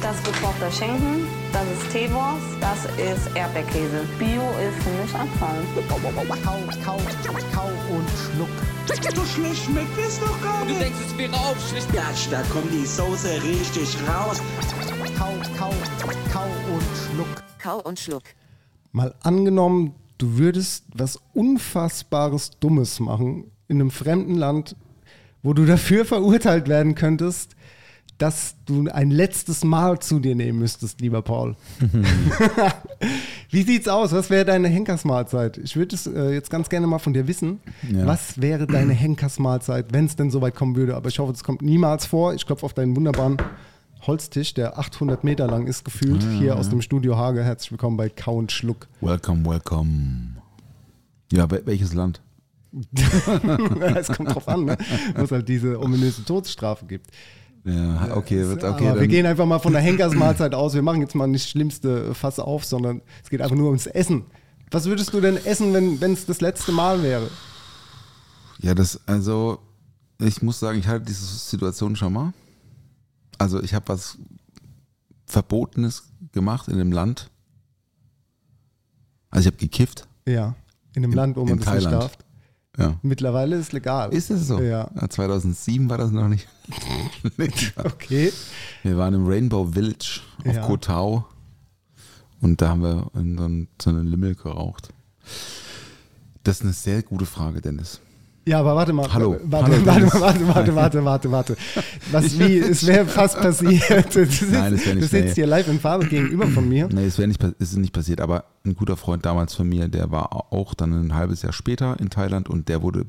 Das ist gekochter Schinken, das ist Teewurst, das ist Erdbeerkäse. Bio ist für mich Abfall. Kau, kau, kau und schluck. So schlecht schmeckt es doch gar Du nicht. denkst, es wäre aufschlicht. Gatsch, da kommt die Soße richtig raus. Kau, kau, kau und schluck. Kau und Schluck. Mal angenommen, du würdest was Unfassbares Dummes machen in einem fremden Land, wo du dafür verurteilt werden könntest, dass du ein letztes Mal zu dir nehmen müsstest, lieber Paul. Wie sieht's aus? Was wäre deine Henkersmahlzeit? Ich würde es äh, jetzt ganz gerne mal von dir wissen. Ja. Was wäre deine Henkersmahlzeit, wenn es denn soweit kommen würde? Aber ich hoffe, es kommt niemals vor. Ich klopfe auf deinen wunderbaren Holztisch, der 800 Meter lang ist, gefühlt, hier aus dem Studio Hage. Herzlich willkommen bei Kau und Schluck. Welcome, welcome. Ja, wel- welches Land? es kommt drauf an, ne? wo es halt diese ominöse Todesstrafe gibt. Ja, okay, wird- Aber okay. wir Dann, gehen einfach mal von der Henkersmahlzeit aus. Wir machen jetzt mal nicht das schlimmste Fass auf, sondern es geht einfach nur ums Essen. Was würdest du denn essen, wenn es das letzte Mal wäre? ja, das, also, ich muss sagen, ich hatte diese Situation schon mal. Also, ich habe was Verbotenes gemacht in dem Land. Also, ich habe gekifft. Ja, in einem In- Land, wo man das Thailand. nicht darf. Ja. Mittlerweile ist legal. Ist es so? Ja. 2007 war das noch nicht. nicht. Okay. Wir waren im Rainbow Village auf Ja. Koh Tao und da haben wir in so, einen- Limmel geraucht. Das ist eine sehr gute Frage, Dennis. Ja, aber warte mal. Hallo. Warte, Hallo, warte, Dennis. warte, warte, warte, warte, warte. Was wie? Es wäre fast passiert. Du sitzt, Nein, nicht, du sitzt nee. hier live in Farbe gegenüber von mir. Nee, es wäre nicht, ist nicht passiert, aber ein guter Freund damals von mir, der war auch dann ein halbes Jahr später in Thailand und der wurde,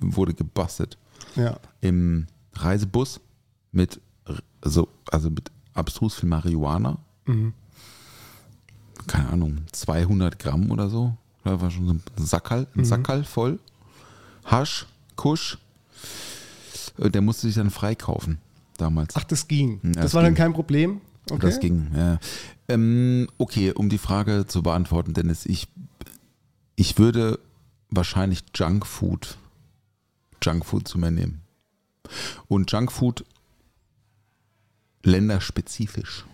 wurde gebastelt Ja. im Reisebus mit, r- also, also mit abstrus viel Marihuana. Mhm. Keine Ahnung, 200 Gramm oder so. Da war schon so ein Sackerl, Mhm. ein Sackerl voll. Hasch, Kusch. Und Der musste sich dann freikaufen damals. Ach, das ging. Ja, das das war dann ging. kein Problem. Okay. Das ging, ja. Ähm, okay, um die Frage zu beantworten, Dennis, ich, ich würde wahrscheinlich Junkfood, Junkfood zu mir nehmen. Und Junkfood länderspezifisch.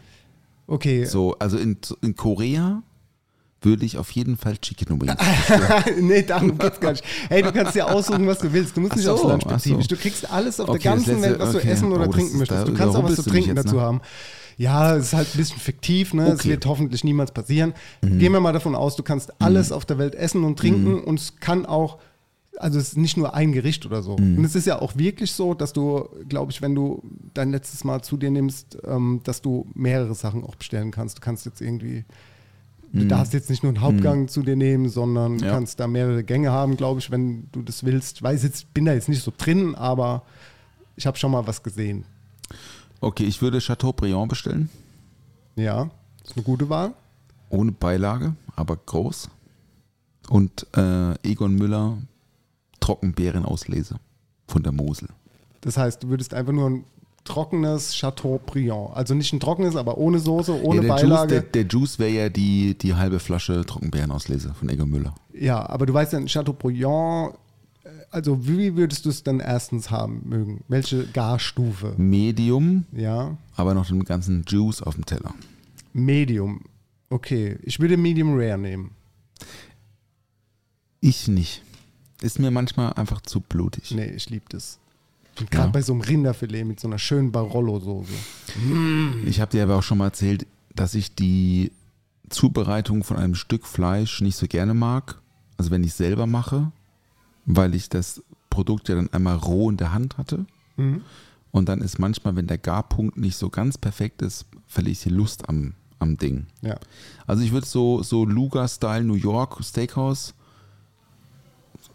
Okay. So, also in, in Korea würde ich auf jeden Fall Chicken Wings. nee, darum geht's gar nicht. Hey, du kannst dir aussuchen, was du willst. Du musst nicht so, aufs Land spezifisch. so. Du kriegst alles auf Okay, der ganzen letzte- Welt, was du okay. essen oder Oh, trinken möchtest. da Du kannst auch was zu du trinken dazu ne? haben. Ja, es ist halt ein bisschen fiktiv, ne? Es Okay. Mhm. wird hoffentlich niemals passieren. Gehen wir mal davon aus, du kannst alles auf der Welt essen und trinken und es kann auch, also es ist nicht nur ein Gericht oder so. Mhm. Und es ist ja auch wirklich so, dass du, glaube ich, wenn du dein letztes Mal zu dir nimmst, ähm, dass du mehrere Sachen auch bestellen kannst. Du kannst jetzt irgendwie Du darfst jetzt nicht nur einen Hauptgang zu dir nehmen, sondern. Ja. kannst da mehrere Gänge haben, glaube ich, wenn du das willst. Ich weiß jetzt, bin da jetzt nicht so drin, aber ich habe schon mal was gesehen. Okay, ich würde Chateaubriand bestellen. Ja, ist eine gute Wahl. Ohne Beilage, aber groß. Und äh, Egon Müller Trockenbeerenauslese von der Mosel. Das heißt, du würdest einfach nur ein trockenes Chateaubriand, also nicht ein trockenes, aber ohne Soße, ohne ja, der Beilage. Juice, der, der Juice wäre ja die, die halbe Flasche Trockenbeerenauslese von Egon Müller. ja, aber du weißt ja, ein Chateaubriand, äh, also wie würdest du es dann erstens haben mögen? Welche Garstufe? Medium, Ja, aber noch den ganzen Juice auf dem Teller. Medium. Okay, ich würde Medium Rare nehmen. Ich nicht. Ist mir manchmal einfach zu blutig. Nee, ich liebe das. Gerade Ja. bei so einem Rinderfilet mit so einer schönen Barolo-Soße. Ich habe dir aber auch schon mal erzählt, dass ich die Zubereitung von einem Stück Fleisch nicht so gerne mag. Also wenn ich selber mache, weil ich das Produkt ja dann einmal roh in der Hand hatte. Und dann ist manchmal, wenn der Garpunkt nicht so ganz perfekt ist, verliere ich die Lust am, am Ding. Ja. Also ich würde so, so Luger-Style New York Steakhouse,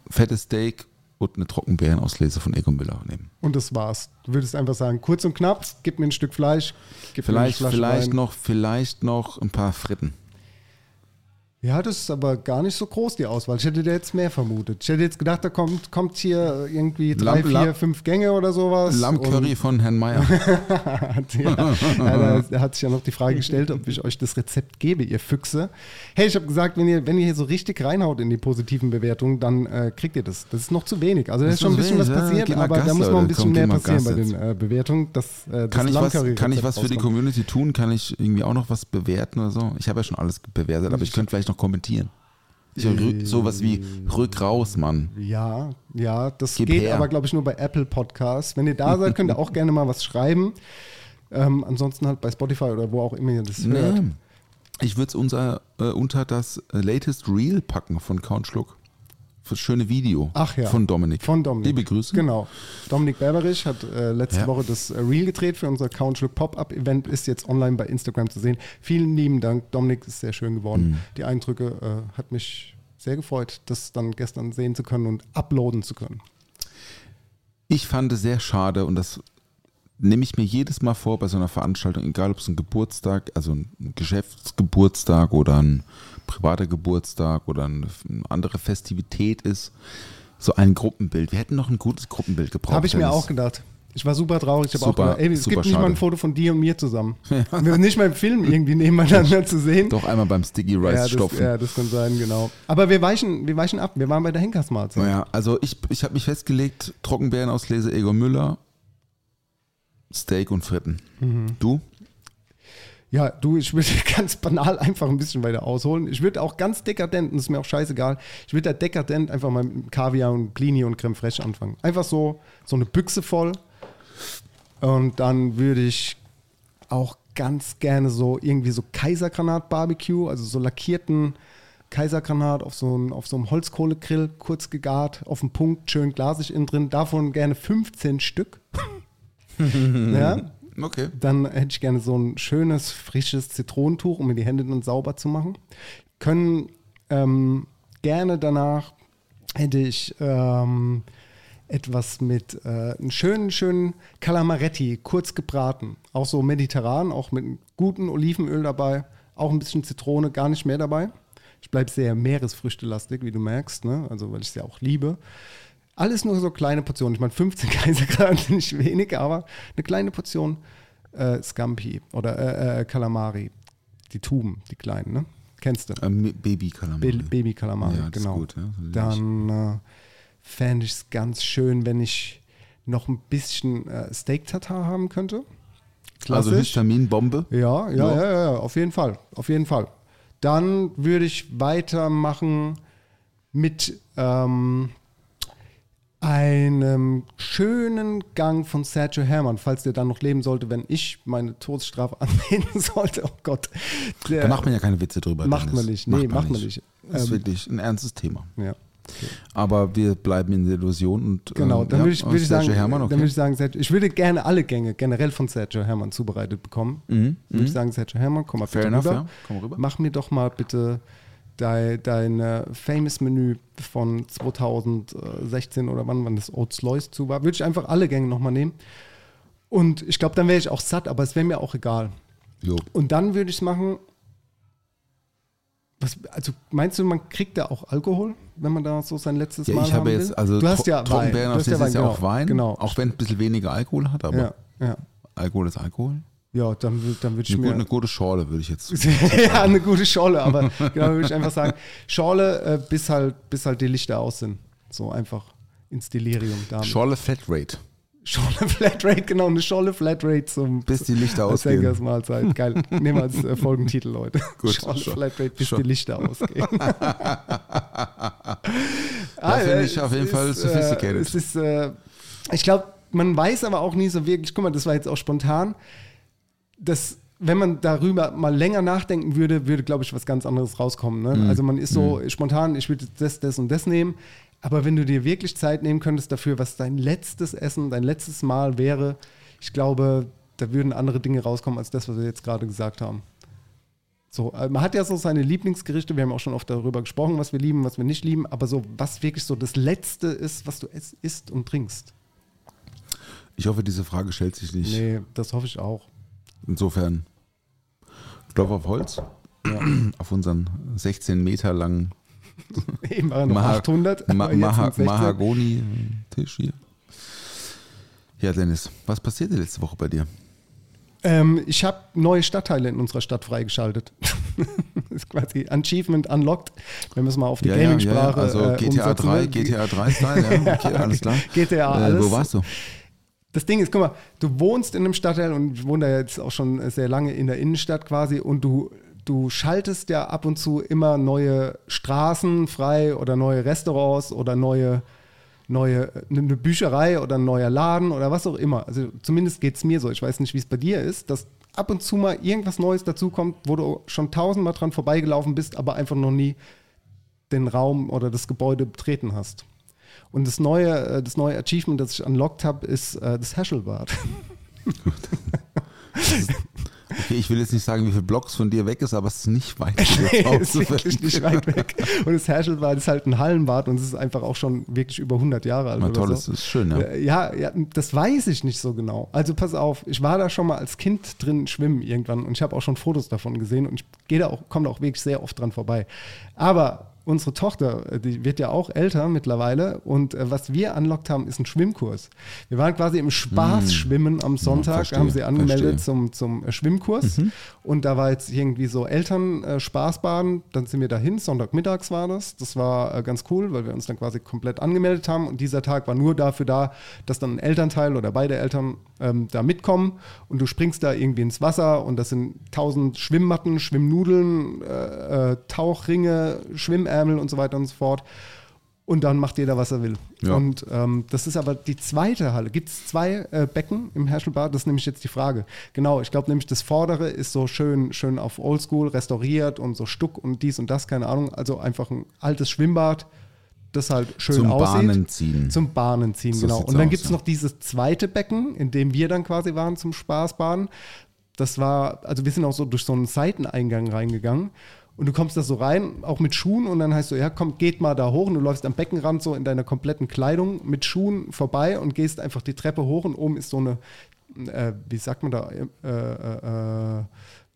fettes Steak und eine Trockenbeerenauslese von Egon Müller nehmen. Und das war's. Du würdest einfach sagen, kurz und knapp, gib mir ein Stück Fleisch, gib Vielleicht, mir eine Flasche vielleicht Wein. noch, vielleicht noch ein paar Fritten. Ja, das ist aber gar nicht so groß, die Auswahl. Ich hätte da jetzt mehr vermutet. Ich hätte jetzt gedacht, da kommt, kommt hier irgendwie drei, Lamm- vier, Lamm- fünf Gänge oder sowas. Lammcurry von Herrn Meier. Und, ja, ja, da hat sich ja noch die Frage gestellt, ob ich euch das Rezept gebe, ihr Füchse. Hey, ich habe gesagt, wenn ihr, wenn ihr hier so richtig reinhaut in die positiven Bewertungen, dann äh, kriegt ihr das. Das ist noch zu wenig. Also da Das ist schon ein ist bisschen was wenig, ja. passiert, mal aber Gas, da muss noch ein bisschen mehr passieren bei den äh, Bewertungen. Dass, äh, das Kann ich, was, kann ich was für die. Community tun? Kann ich irgendwie auch noch was bewerten oder so? Ich habe ja schon alles bewertet, aber ich könnte vielleicht noch kommentieren. Ich rück, sowas wie rück raus, Mann. Ja, ja, das Gib geht her. aber, glaube ich, nur bei Apple Podcasts. Wenn ihr da seid, könnt ihr auch gerne mal was schreiben. Ähm, ansonsten halt bei Spotify oder wo auch immer ihr das hört. Nee. Ich würde es äh, unter das äh, latest Reel packen von Count Schluck. Das schöne Video Ach ja. von Dominik. Von Dominik. Liebe Grüße. Genau. Dominik Berberich hat äh, letzte Ja. Woche das äh, Reel gedreht für unser Countschluck Pop-Up-Event, ist jetzt online bei Instagram zu sehen. Vielen lieben Dank, Dominik, ist sehr schön geworden. Mhm. Die Eindrücke äh, hat mich sehr gefreut, das dann gestern sehen zu können und uploaden zu können. Ich fand es sehr schade und das nehme ich mir jedes Mal vor bei so einer Veranstaltung, egal ob es ein Geburtstag, also ein Geschäftsgeburtstag oder ein privater Geburtstag oder eine andere Festivität ist, so ein Gruppenbild. Wir hätten noch ein gutes Gruppenbild gebraucht. Habe ich mir auch gedacht. Ich war super traurig. Ich habe auch gedacht, ey, es gibt nicht mal ein schade. Foto von dir und mir zusammen. Wir sind nicht mal im Film irgendwie nebeneinander zu sehen. Doch einmal beim Sticky Rice ja, das, stopfen. ja, das kann sein, genau. Aber wir weichen, wir weichen ab. Wir waren bei der Henkersmahlzeit. Naja, also ich, ich habe mich festgelegt, Trockenbeerenauslese Egon Müller, Steak und Fritten. Mhm. Du? Ja, du, ich würde ganz banal einfach ein bisschen weiter ausholen. Ich würde auch ganz dekadent, und ist mir auch scheißegal, ich würde da dekadent einfach mal mit Kaviar und Blini und Creme Fraiche anfangen. Einfach so, so eine Büchse voll. Und dann würde ich auch ganz gerne so irgendwie so Kaisergranat-Barbecue, also so lackierten Kaisergranat auf so, einem- auf so einem Holzkohlegrill, kurz gegart, auf dem Punkt, schön glasig innen drin. Davon gerne 15 Stück. ja, Okay. dann hätte ich gerne so ein schönes, frisches Zitronentuch, um mir die Hände dann sauber zu machen. Können ähm, gerne danach hätte ich ähm, etwas mit äh, einem schönen, schönen Calamaretti, kurz gebraten. Auch so mediterran, auch mit einem guten Olivenöl dabei, auch ein bisschen Zitrone, gar nicht mehr dabei. Ich bleibe sehr meeresfrüchtelastig, wie du merkst, ne? also weil ich es ja auch liebe. Alles nur so kleine Portionen. Ich meine, 15 Kaisergrad sind nicht wenig, aber eine kleine Portion äh, Scampi oder äh, äh, Calamari. Die Tuben, die kleinen, ne? Kennst du? Ähm, Baby Kalamari. Ba Baby Calamari, Ja, genau. gut, ja. Dann äh, fände ich es ganz schön, wenn ich noch ein bisschen äh, Steak-Tatar haben könnte. Also Klassisch. Histaminbombe. Ja, ja, Ja. ja, ja, auf jeden Fall, auf jeden Fall. Dann würde ich weitermachen mit ähm, einem schönen Gang von Sergio Herrmann, falls der dann noch leben sollte, wenn ich meine Todesstrafe annehmen sollte. Oh Gott. Der, Da macht man ja keine Witze drüber. Macht Dennis. man nicht. Nee, macht man nicht. Das ist Ähm, wirklich ein ernstes Thema. ja. Aber wir bleiben in der Illusion und Genau, ähm, dann ja, würde ich, würde ich Sergio sagen, dann okay. würde ich sagen, Sergio, ich würde gerne alle Gänge generell von Sergio Herrmann zubereitet bekommen. Mhm, Würde ich sagen, Sergio Herrmann, komm mal Fair bitte enough, rüber. ja. Komm rüber. Mach mir doch mal bitte dein, dein äh, Famous Menü von 2016 oder wann, wann das Oats Lois zu war. Würde ich einfach alle Gänge nochmal nehmen. Und ich glaube, dann wäre ich auch satt, aber es wäre mir auch egal. Jo. Und dann würde ich es machen. Was, also meinst du, man kriegt da auch Alkohol, wenn man da so sein letztes Ja, Mal ich habe haben jetzt, will? also du hast ja Wein. Trockenbeeren das ist ja genau, auch Wein, Genau. auch wenn es ein bisschen weniger Alkohol hat, aber ja, ja. Alkohol ist Alkohol. Ja, dann, dann würde ich Eine, mir. gute, eine gute Schorle würde ich jetzt. ja, eine gute Schorle, aber genau würde ich einfach sagen, Schorle, äh, bis, halt, bis halt die Lichter aus sind. So einfach ins Delirium damit. Schorle Flatrate. Schorle Flatrate, genau, eine Schorle Flatrate zum Bis die Lichter ausgehen. Henkersmahlzeit. Geil. Nehmen wir als äh, Folgentitel, Leute. Gut, Schorle Schor- Flatrate, bis Schor- die Lichter ausgehen. Ja, finde äh, ich auf jeden es Fall ist, sophisticated. Äh, es ist, äh, ich glaube, man weiß aber auch nie so wirklich, guck mal, das war jetzt auch spontan, dass wenn man darüber mal länger nachdenken würde, würde, glaube ich, was ganz anderes rauskommen. Ne? Mhm. Also man ist so spontan, ich würde das, das und das nehmen. Aber wenn du dir wirklich Zeit nehmen könntest dafür, was dein letztes Essen, dein letztes Mal wäre, ich glaube, da würden andere Dinge rauskommen als das, was wir jetzt gerade gesagt haben. So, äh, man hat ja so seine Lieblingsgerichte, wir haben auch schon oft darüber gesprochen, was wir lieben, was wir nicht lieben, aber so, was wirklich so das Letzte ist, was du isst und trinkst. Ich hoffe, diese Frage stellt sich nicht. Nee, das hoffe ich auch. Insofern, Klopf auf Holz. Auf unseren 16 Meter langen Eben noch Maha- 800, Ma Maha sind 16. Mahagoni-Tisch hier. Ja, Dennis, was passierte letzte Woche bei dir? Ähm, ich habe neue Stadtteile in unserer Stadt freigeschaltet. das ist quasi Achievement unlocked, wenn wir es mal auf die Ja, ja, ja, Gaming-Sprache also äh, GTA umsetzen 3, wollen. GTA 3 Style, ja, okay, alles klar. GTA, Äh, alles. wo warst du? Das Ding ist, guck mal, du wohnst in einem Stadtteil und ich wohne da jetzt auch schon sehr lange in der Innenstadt quasi und du, du schaltest ja ab und zu immer neue Straßen frei oder neue Restaurants oder neue, neue eine Bücherei oder ein neuer Laden oder was auch immer. Also zumindest geht es mir so. Ich weiß nicht, wie es bei dir ist, dass ab und zu mal irgendwas Neues dazukommt, wo du schon tausendmal dran vorbeigelaufen bist, aber einfach noch nie den Raum oder das Gebäude betreten hast. Und das neue, äh, das neue Achievement, das ich unlocked habe, ist äh, das Haschelbad. Okay, ich will jetzt nicht sagen, wie viele Blocks von dir weg ist, aber es ist nicht weit. Nee, ist wirklich nicht weit weg. Und das Herschelbad ist halt ein Hallenbad und es ist einfach auch schon wirklich über 100 Jahre alt. Oder toll, so. das ist schön, ja. Äh, Ja, ja, das weiß ich nicht so genau. Also pass auf, ich war da schon mal als Kind drin schwimmen irgendwann und ich habe auch schon Fotos davon gesehen und ich gehe da auch, komme da auch wirklich sehr oft dran vorbei. Aber unsere Tochter, äh, die wird ja auch älter mittlerweile und äh, was wir anlockt haben, ist ein Schwimmkurs. Wir waren quasi im Spaßschwimmen am Sonntag, verstehe, haben sie angemeldet verstehe. zum, zum äh, Schwimmkurs und da war jetzt irgendwie so Eltern äh, Spaßbaden, dann sind wir dahin, Sonntagmittags war das. Das war äh, ganz cool, weil wir uns dann quasi komplett angemeldet haben und dieser Tag war nur dafür da, dass dann ein Elternteil oder beide Eltern ähm, da mitkommen und du springst da irgendwie ins Wasser und das sind tausend Schwimmmatten, Schwimmnudeln, äh, äh, Schwimmärmel und so weiter und so fort. Und dann macht jeder, was er will. Ja. Und ähm, das ist aber die zweite Halle. Gibt es zwei äh, Becken im Herschelbad? Das ist nämlich jetzt die Frage. Genau, ich glaube nämlich, das vordere ist so schön, schön auf Oldschool restauriert und so Stuck und dies und das, keine Ahnung. Also einfach ein altes Schwimmbad, das halt schön Zum aussieht. Bahnen ziehen. Zum Bahnen ziehen, So genau. Und dann gibt es ja. noch dieses zweite Becken, in dem wir dann quasi waren zum Spaßbaden. Das war, also wir sind auch so durch so einen Seiteneingang reingegangen. Und du kommst da so rein, auch mit Schuhen, und dann heißt so, ja, komm, geht mal da hoch. Und du läufst am Beckenrand so in deiner kompletten Kleidung mit Schuhen vorbei und gehst einfach die Treppe hoch. Und oben ist so eine, äh, wie sagt man da, äh, äh, äh,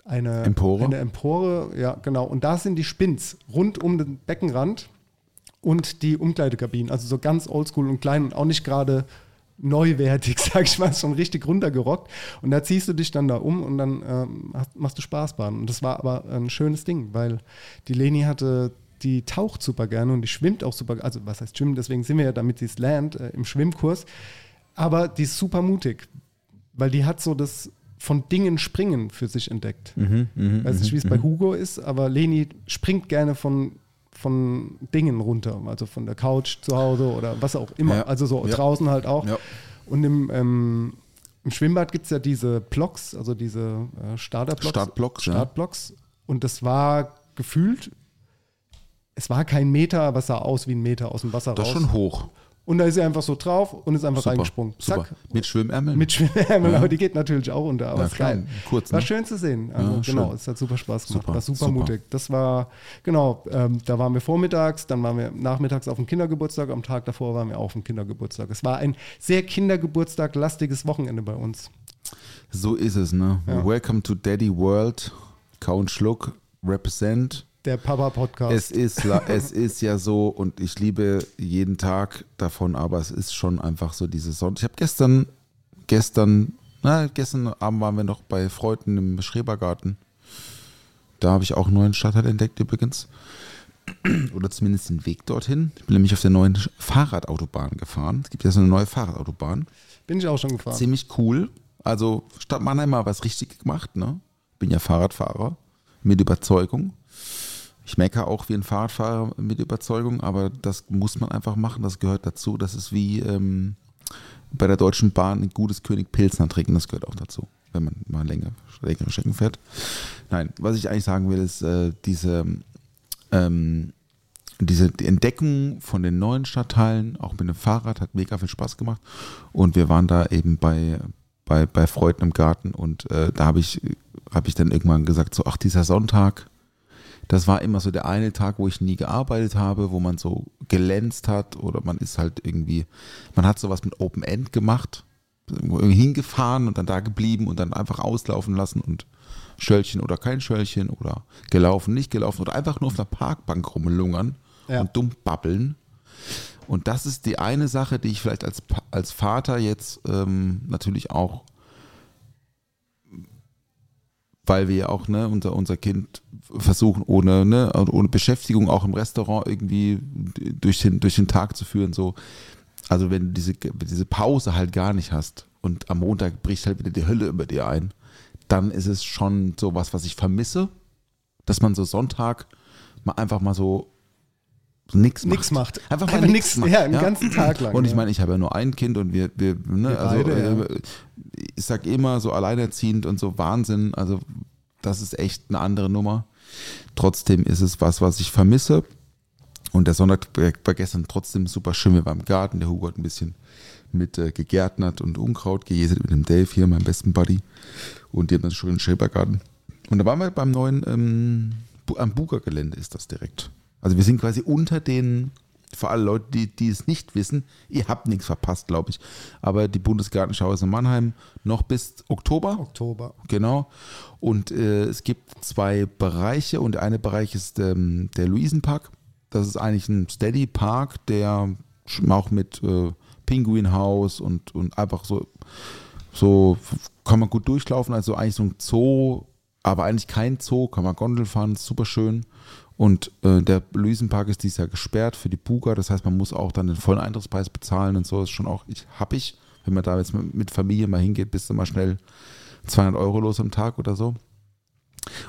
eine Empore? Eine Empore, ja, genau. Und da sind die Spins rund um den Beckenrand und die Umkleidekabinen. Also so ganz oldschool und klein und auch nicht gerade neuwertig, sag ich mal, schon richtig runtergerockt. Und da ziehst du dich dann da um und dann ähm, hast, machst du Spaßbahn. Und das war aber ein schönes Ding, weil die Leni hatte, die taucht super gerne und die schwimmt auch super, also was heißt schwimmen, deswegen sind wir ja, damit sie es lernt, äh, im Schwimmkurs. Aber die ist super mutig, weil die hat so das von Dingen springen für sich entdeckt. Mhm, Weiß nicht, wie es bei Hugo ist, aber Leni springt gerne von, von Dingen runter, also von der Couch zu Hause oder was auch immer. Ja. Also so Ja. draußen halt auch. Ja. Und im, ähm, im Schwimmbad gibt es ja diese Blocks, also diese äh, Starterblocks. Startblocks, ja. Startblocks. Und das war gefühlt, es war kein Meter, aber es sah aus wie ein Meter aus dem Wasser Das raus. schon hoch. Und da ist sie einfach so drauf und ist einfach Super. reingesprungen. Super. Zack. Mit Schwimmärmeln? Mit Schwimmärmeln, Ja. aber die geht natürlich auch unter. Aber Ja, ist geil. kurz, War ne? schön zu sehen. Also, Ja, genau, schön. es hat super Spaß gemacht. Super, war super, super. mutig. Das war, genau, ähm, da waren wir vormittags, dann waren wir nachmittags auf dem Kindergeburtstag, am Tag davor waren wir auch auf dem Kindergeburtstag. Es war ein sehr Kindergeburtstag-lastiges Wochenende bei uns. So ist es, ne? Welcome to Daddy World. Count Schluck, represent. Der Papa-Podcast. Es ist, es ist ja so und ich liebe jeden Tag davon, aber es ist schon einfach so diese Sonne. Ich habe gestern, gestern, na, gestern Abend waren wir noch bei Freunden im Schrebergarten. Da habe ich auch einen neuen Stadtteil entdeckt übrigens. Oder zumindest den Weg dorthin. Ich bin nämlich auf der neuen Fahrradautobahn gefahren. Es gibt ja so eine neue Fahrradautobahn. Bin ich auch schon gefahren. Ziemlich cool. Also Stadt Mannheim mal was richtig gemacht, ne? Bin ja Fahrradfahrer mit Überzeugung. Ich meckere auch wie ein Fahrradfahrer mit Überzeugung, aber das muss man einfach machen, das gehört dazu. Das ist wie ähm, bei der Deutschen Bahn ein gutes König Pilsner trinken, das gehört auch dazu, wenn man mal länger, längere Strecken fährt. Nein, was ich eigentlich sagen will, ist äh, diese, ähm, diese die Entdeckung von den neuen Stadtteilen, auch mit dem Fahrrad, hat mega viel Spaß gemacht. Und wir waren da eben bei bei, bei Freunden im Garten und äh, da habe ich, hab ich dann irgendwann gesagt, so, ach, dieser Sonntag, das war immer so der eine Tag, wo ich nie gearbeitet habe, wo man so glänzt hat oder man ist halt irgendwie, man hat sowas mit Open End gemacht, irgendwie hingefahren und dann da geblieben und dann einfach auslaufen lassen und Schöllchen oder kein Schöllchen oder gelaufen, nicht gelaufen oder einfach nur auf der Parkbank rumlungern Ja. und dumm babbeln. Und das ist die eine Sache, die ich vielleicht als, als Vater jetzt ähm, natürlich auch, weil wir ja auch ne, unser, unser Kind versuchen, ohne, ne, ohne Beschäftigung auch im Restaurant irgendwie durch den, durch den Tag zu führen. So. Also wenn du diese, diese Pause halt gar nicht hast und am Montag bricht halt wieder die Hölle über dir ein, dann ist es schon so was, was ich vermisse, dass man so Sonntag mal einfach mal so nichts macht. Nix macht. Einfach mal nichts macht. ja, einen ganzen Tag lang, Und ich ja. meine, ich habe ja nur ein Kind und wir, wir, ne, Wir also beide, äh, ich sag immer so alleinerziehend und so Wahnsinn, also das ist echt eine andere Nummer. Trotzdem ist es was, was ich vermisse. Und der Sonntag war gestern trotzdem super schön. Wir waren im Garten, der Hugo hat ein bisschen mit äh, gegärtnert und Unkraut gejätet mit dem Dave hier, meinem besten Buddy. Und die haben dann schon einen Schrebergarten. Und da waren wir beim neuen, ähm, am Buga-Gelände ist das direkt. Also wir sind quasi unter den, für alle Leute, die, die es nicht wissen, ihr habt nichts verpasst, glaube ich. Aber die Bundesgartenschau ist in Mannheim noch bis Oktober. Oktober. Genau. Und äh, es gibt zwei Bereiche und der eine Bereich ist ähm, der Luisenpark. Das ist eigentlich ein Steady Park, der auch mit äh, Penguin House und, und einfach so, so kann man gut durchlaufen. Also eigentlich so ein Zoo, aber eigentlich kein Zoo, kann man Gondel fahren, ist super schön. Und äh, der Luisenpark ist dieses Jahr gesperrt für die Buga, das heißt, man muss auch dann den vollen Eintrittspreis bezahlen und so ist schon auch, ich hab ich, wenn man da jetzt mit Familie mal hingeht, bist du mal schnell 200 Euro los am Tag oder so.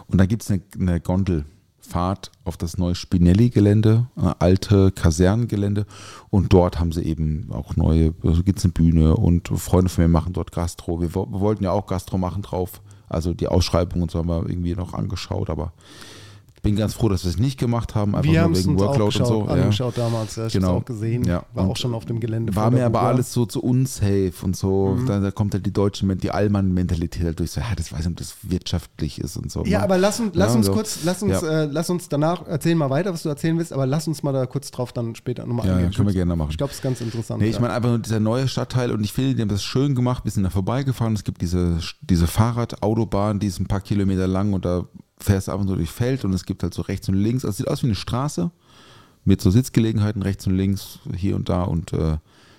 Und dann gibt es eine, eine Gondelfahrt auf das neue Spinelli-Gelände, äh, alte Kasernengelände. Und dort haben sie eben auch neue, also gibt es eine Bühne und Freunde von mir machen dort Gastro. Wir, wir wollten ja auch Gastro machen drauf. Also die Ausschreibung und so haben wir irgendwie noch angeschaut, aber bin ganz froh, dass wir es nicht gemacht haben, einfach Wir nur wegen uns auch Workload geschaut, und so. ja. angeschaut damals. Ja, ich Genau. auch gesehen. Ja. War Und auch schon auf dem Gelände. War mir aber Buga. alles so zu unsafe und so. Mhm. Da, da kommt halt die deutsche, die Allmann-Mentalität halt durch. So, ja, das weiß nicht, ob das wirtschaftlich ist und so. Ja, ne? aber lass uns, lass uns so. kurz, lass uns, äh, lass uns danach erzählen mal weiter, was du erzählen willst, aber lass uns mal da kurz drauf dann später nochmal Ja, eingehen. ja, können wir gerne machen. Ich glaube, es ist ganz interessant. Nee, ich meine einfach nur dieser neue Stadtteil und ich finde, die haben das schön gemacht. Wir sind da vorbeigefahren. Es gibt diese, diese Fahrradautobahn, die ist ein paar Kilometer lang und da fährst du einfach nur durch Feld und es gibt halt so rechts und links. Also es sieht aus wie eine Straße mit so Sitzgelegenheiten rechts und links hier und da und äh,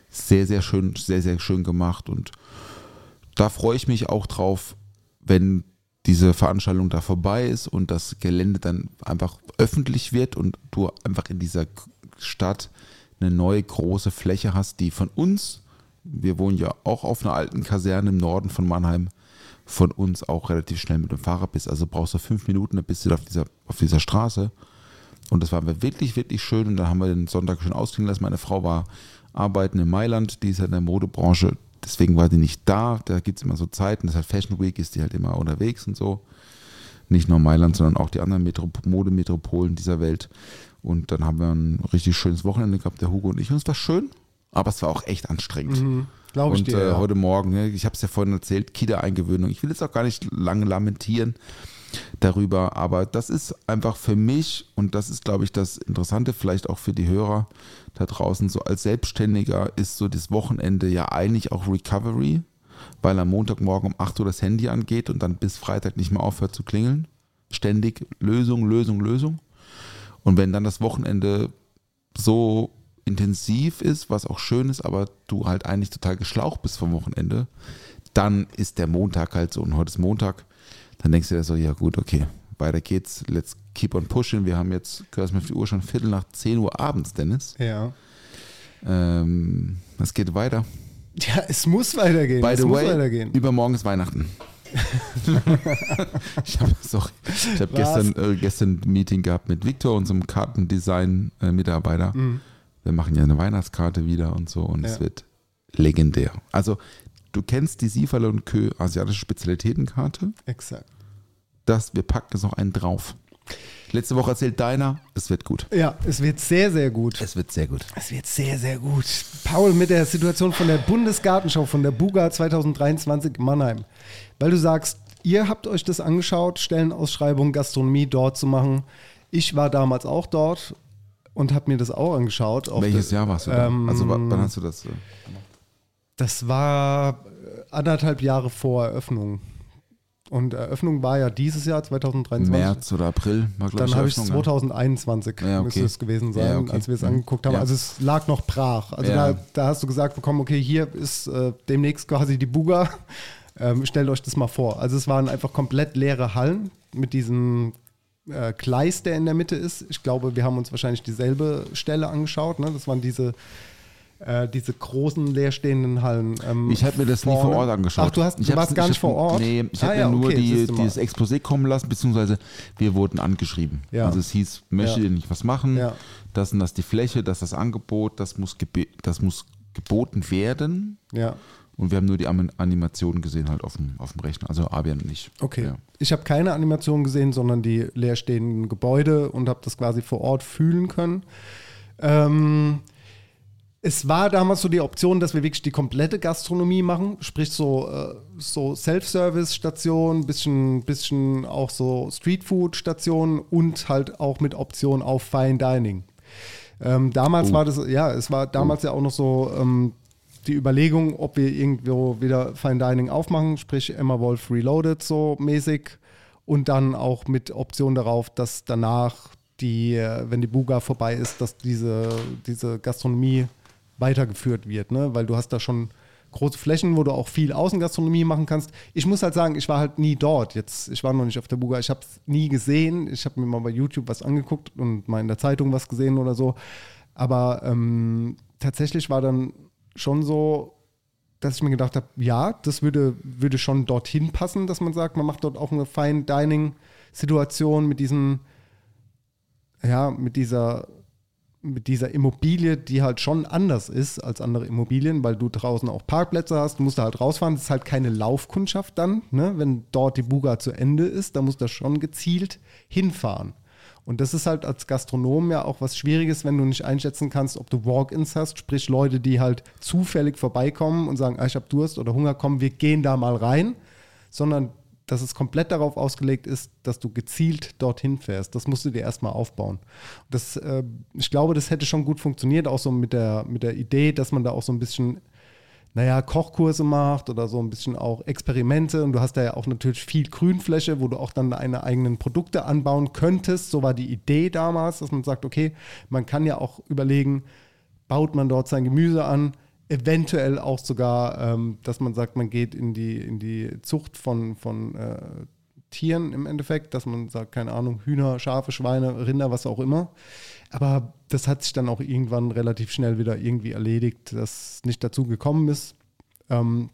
sehr, sehr schön, sehr, sehr schön gemacht und da freue ich mich auch drauf, wenn diese Veranstaltung da vorbei ist und das Gelände dann einfach öffentlich wird und du einfach in dieser Stadt eine neue große Fläche hast, die von uns, wir wohnen ja auch auf einer alten Kaserne im Norden von Mannheim, von uns auch relativ schnell mit dem Fahrrad bist. Also brauchst du fünf Minuten, dann bist du auf dieser, auf dieser Straße. Und das war wirklich, wirklich schön. Und da haben wir den Sonntag schön ausklingen lassen. Meine Frau war arbeiten in Mailand, die ist ja in der Modebranche. Deswegen war die nicht da. Da gibt es immer so Zeiten. Das ist halt Fashion Week, ist die halt immer unterwegs und so. Nicht nur Mailand, sondern auch die anderen Metrop Modemetropolen dieser Welt. Und dann haben wir ein richtig schönes Wochenende gehabt, der Hugo und ich. Und es war schön, aber es war auch echt anstrengend. Mhm, Glaube ich und dir. äh, ja. heute Morgen, ne, ich habe es ja vorhin erzählt, Kita-Eingewöhnung. Ich will jetzt auch gar nicht lange lamentieren darüber, aber das ist einfach für mich und das ist, glaube ich, das Interessante vielleicht auch für die Hörer da draußen. So als Selbstständiger ist so das Wochenende ja eigentlich auch Recovery, weil am Montagmorgen um 8 Uhr das Handy angeht und dann bis Freitag nicht mehr aufhört zu klingeln. Ständig Lösung, Lösung, Lösung. Und wenn dann das Wochenende so intensiv ist, was auch schön ist, aber du halt eigentlich total geschlaucht bist vom Wochenende, dann ist der Montag halt so und heute ist Montag, dann denkst du dir so, ja gut, okay, weiter geht's, let's keep on pushing. Wir haben jetzt, hörst mir auf die Uhr schon Viertel nach 10 Uhr abends, Dennis. ja. Ähm, es geht weiter. ja, es muss weitergehen. By es the muss way, weitergehen. übermorgen ist Weihnachten. ich habe hab gestern, äh, gestern ein Meeting gehabt mit Victor, unserem Kartendesign-Mitarbeiter. Mhm. Wir machen ja eine Weihnachtskarte wieder und so und es Ja. wird legendär. Also, du kennst die Sieferle und Kö asiatische Spezialitätenkarte. Exakt. Das, wir packen jetzt noch einen drauf. Letzte Woche erzählt deiner, es wird gut. Ja, es wird sehr, sehr gut. Es wird sehr gut. Es wird sehr, sehr gut. Paul, mit der Situation von der Bundesgartenschau von der Buga 2023 Mannheim. Weil du sagst, ihr habt euch das angeschaut, Stellenausschreibung, Gastronomie dort zu machen. Ich war damals auch dort und habe mir das auch angeschaut. Welches Jahr warst du da? Ähm, also wa- wann hast du das? äh, Das war äh, anderthalb Jahre vor Eröffnung. Und Eröffnung war ja dieses Jahr, 2023. März oder April? War, glaub Dann habe ich ja. 2021 Ja, okay. müsste es gewesen sein, Ja, okay. als wir es angeguckt haben. Ja. Also es lag noch brach. Also da, da hast du gesagt bekommen, okay, hier ist äh, demnächst quasi die Buga. Ähm, stellt euch das mal vor. Also es waren einfach komplett leere Hallen mit diesem äh, Gleis, der in der Mitte ist. Ich glaube, wir haben uns wahrscheinlich dieselbe Stelle angeschaut. Ne? Das waren diese, äh, diese großen leerstehenden Hallen. ähm, Ich habe mir das nie vorne. vor Ort angeschaut. Ach, du, hast, du warst gar ich nicht vor Ort? Nee, ich Ah habe ja, mir nur okay, die, dieses Exposé kommen lassen, beziehungsweise wir wurden angeschrieben. Ja. Also es hieß, möchte Ja. ihr nicht was machen? Ja. Das und das die Fläche, das ist das Angebot, das muss, das muss geboten werden. Ja. Und wir haben nur die Animationen gesehen halt auf dem, auf dem Rechner. Also Abian nicht. Okay. Ja. Ich habe keine Animation gesehen, sondern die leerstehenden Gebäude und habe das quasi vor Ort fühlen können. Ähm, es war damals so die Option, dass wir wirklich die komplette Gastronomie machen, sprich so, äh, so Self-Service-Stationen, bisschen, bisschen auch so Streetfood-Stationen und halt auch mit Option auf Fine Dining. Ähm, damals Oh. war das, ja, es war damals ja auch noch so ähm, die Überlegung, ob wir irgendwo wieder Fine Dining aufmachen, sprich Emma Wolf Reloaded so mäßig und dann auch mit Option darauf, dass danach die, äh, wenn die Buga vorbei ist, dass diese, diese Gastronomie weitergeführt wird, ne? weil du hast da schon große Flächen, wo du auch viel Außengastronomie machen kannst. Ich muss halt sagen, ich war halt nie dort. Jetzt, ich war noch nicht auf der Buga, ich habe es nie gesehen. Ich habe mir mal bei YouTube was angeguckt und mal in der Zeitung was gesehen oder so. Aber ähm, tatsächlich war dann schon so, dass ich mir gedacht habe, ja, das würde, würde schon dorthin passen, dass man sagt, man macht dort auch eine Fine Dining Situation mit diesen, ja, mit dieser, mit dieser Immobilie, die halt schon anders ist als andere Immobilien, weil du draußen auch Parkplätze hast, musst da halt rausfahren, das ist halt keine Laufkundschaft dann, ne? wenn dort die Buga zu Ende ist, da musst du schon gezielt hinfahren. Und das ist halt als Gastronom ja auch was Schwieriges, wenn du nicht einschätzen kannst, ob du Walk-ins hast, sprich Leute, die halt zufällig vorbeikommen und sagen, ah, ich habe Durst oder Hunger, komm, wir gehen da mal rein, sondern dass es komplett darauf ausgelegt ist, dass du gezielt dorthin fährst. Das musst du dir erstmal aufbauen. Das, äh, ich glaube, das hätte schon gut funktioniert, auch so mit der, mit der Idee, dass man da auch so ein bisschen, naja, Kochkurse macht oder so ein bisschen auch Experimente. Und du hast da ja auch natürlich viel Grünfläche, wo du auch dann deine eigenen Produkte anbauen könntest. So war die Idee damals, dass man sagt, okay, man kann ja auch überlegen, baut man dort sein Gemüse an, eventuell auch sogar, ähm, dass man sagt, man geht in die, in die Zucht von, von äh, Tieren im Endeffekt, dass man sagt, keine Ahnung, Hühner, Schafe, Schweine, Rinder, was auch immer. Aber das hat sich dann auch irgendwann relativ schnell wieder irgendwie erledigt, dass es nicht dazu gekommen ist. Ähm,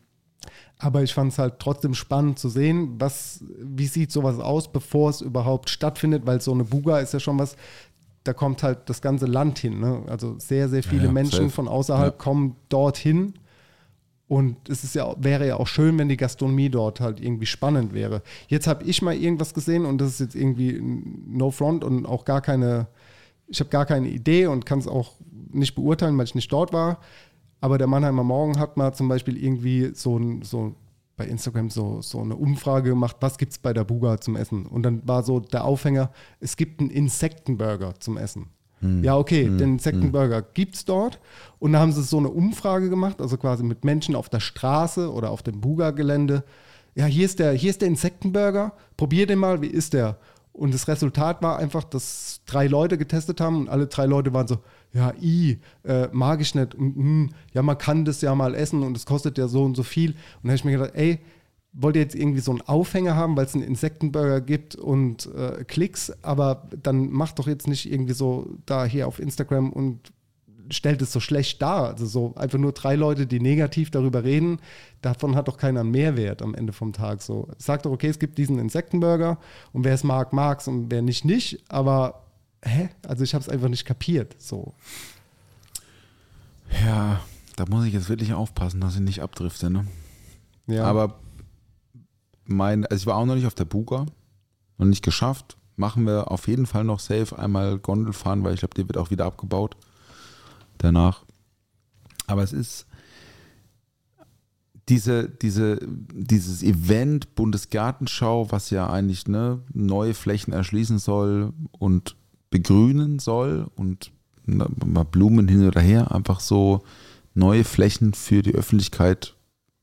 aber ich fand es halt trotzdem spannend zu sehen, was, wie sieht sowas aus, bevor es überhaupt stattfindet, weil so eine Buga ist ja schon was, da kommt halt das ganze Land hin. Ne? Also sehr, sehr viele Ja, Menschen safe. von außerhalb Ja. kommen dorthin. Und es ist ja, wäre ja auch schön, wenn die Gastronomie dort halt irgendwie spannend wäre. Jetzt habe ich mal irgendwas gesehen und das ist jetzt irgendwie no front und auch gar keine, ich habe gar keine Idee und kann es auch nicht beurteilen, weil ich nicht dort war. Aber der Mannheimer Morgen hat mal zum Beispiel irgendwie so, ein, so bei Instagram so, so eine Umfrage gemacht, was gibt es bei der Buga zum Essen? Und dann war so der Aufhänger, es gibt einen Insektenburger zum Essen. Ja, okay, den Insektenburger gibt es dort. Und da haben sie so eine Umfrage gemacht, also quasi mit Menschen auf der Straße oder auf dem Buga-Gelände. Ja, hier ist, der, hier ist der Insektenburger, probier den mal, wie ist der? Und das Resultat war einfach, dass drei Leute getestet haben und alle drei Leute waren so, ja, i, äh, mag ich nicht. Und, mm, ja, man kann das ja mal essen und es kostet ja so und so viel. Und da habe ich mir gedacht, ey, wollt ihr jetzt irgendwie so einen Aufhänger haben, weil es einen Insektenburger gibt und äh, Klicks, aber dann macht doch jetzt nicht irgendwie so da hier auf Instagram und stellt es so schlecht dar. Also so einfach nur drei Leute, die negativ darüber reden, davon hat doch keiner einen Mehrwert am Ende vom Tag. So sagt doch, okay, es gibt diesen Insektenburger und wer es mag, mag es und wer nicht, nicht. Aber hä? Also ich habe es einfach nicht kapiert. So. Ja, da muss ich jetzt wirklich aufpassen, dass ich nicht abdrifte. Ne? Ja. Aber mein, also ich war auch noch nicht auf der Buga, noch nicht geschafft. machen wir auf jeden Fall noch safe einmal Gondel fahren, weil ich glaube, der wird auch wieder abgebaut danach. Aber es ist diese, diese, dieses Event Bundesgartenschau, was ja eigentlich ne, neue Flächen erschließen soll und begrünen soll und na, mal Blumen hin oder her, einfach so neue Flächen für die Öffentlichkeit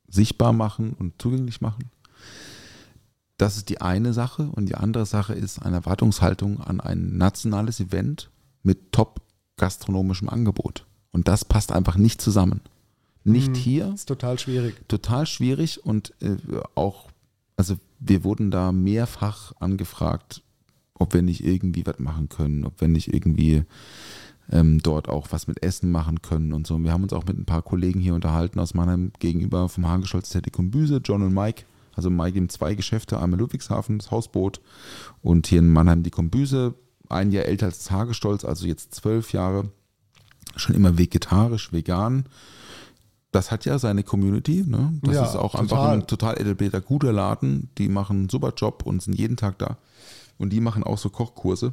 sichtbar machen und zugänglich machen. Das ist die eine Sache. Und die andere Sache ist eine Erwartungshaltung an ein nationales Event mit top gastronomischem Angebot. Und das passt einfach nicht zusammen. Nicht Mhm. hier, Ist total schwierig. total schwierig und äh, auch, also wir wurden da mehrfach angefragt, ob wir nicht irgendwie was machen können, ob wir nicht irgendwie ähm, dort auch was mit Essen machen können und so. Und wir haben uns auch mit ein paar Kollegen hier unterhalten aus Mannheim gegenüber vom Hagenstolz Tätig und Büse, John und Mike. Also Mike eben zwei Geschäfte, einmal Ludwigshafen, das Hausboot und hier in Mannheim die Kombüse. Ein Jahr älter als das Hagestolz, also jetzt zwölf Jahre, schon immer vegetarisch, vegan. Das hat ja seine Community. Ne? Das Ja, ist auch einfach total. ein total etablierter, guter Laden. Die machen einen super Job und sind jeden Tag da. Und die machen auch so Kochkurse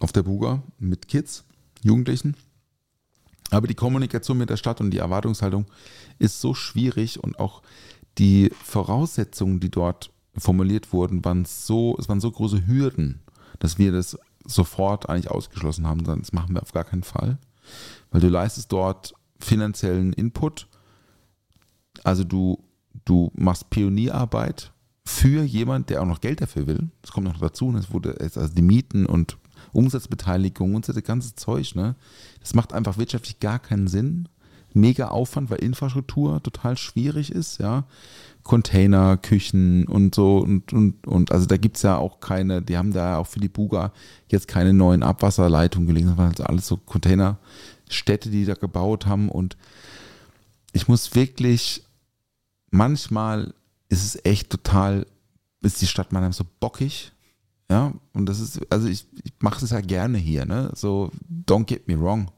auf der Buga mit Kids, Jugendlichen. Aber die Kommunikation mit der Stadt und die Erwartungshaltung ist so schwierig und auch die Voraussetzungen, die dort formuliert wurden, waren so, es waren so große Hürden, dass wir das sofort eigentlich ausgeschlossen haben. Das machen wir auf gar keinen Fall. Weil du leistest dort finanziellen Input. Also du, du machst Pionierarbeit für jemand, der auch noch Geld dafür will. Das kommt noch dazu. Es wurde also die Mieten und Umsatzbeteiligung und so das ganze Zeug. Ne? Das macht einfach wirtschaftlich gar keinen Sinn. Mega Aufwand, weil Infrastruktur total schwierig ist, ja. Container, Küchen und so und, und, und also da gibt es ja auch keine, die haben da auch für die Buga jetzt keine neuen Abwasserleitungen gelegt, waren also alles so Containerstädte, die da gebaut haben und ich muss wirklich, manchmal ist es echt total, ist die Stadt Mannheim so bockig, ja, und das ist, also ich, ich mache es ja gerne hier, ne, so, don't get me wrong.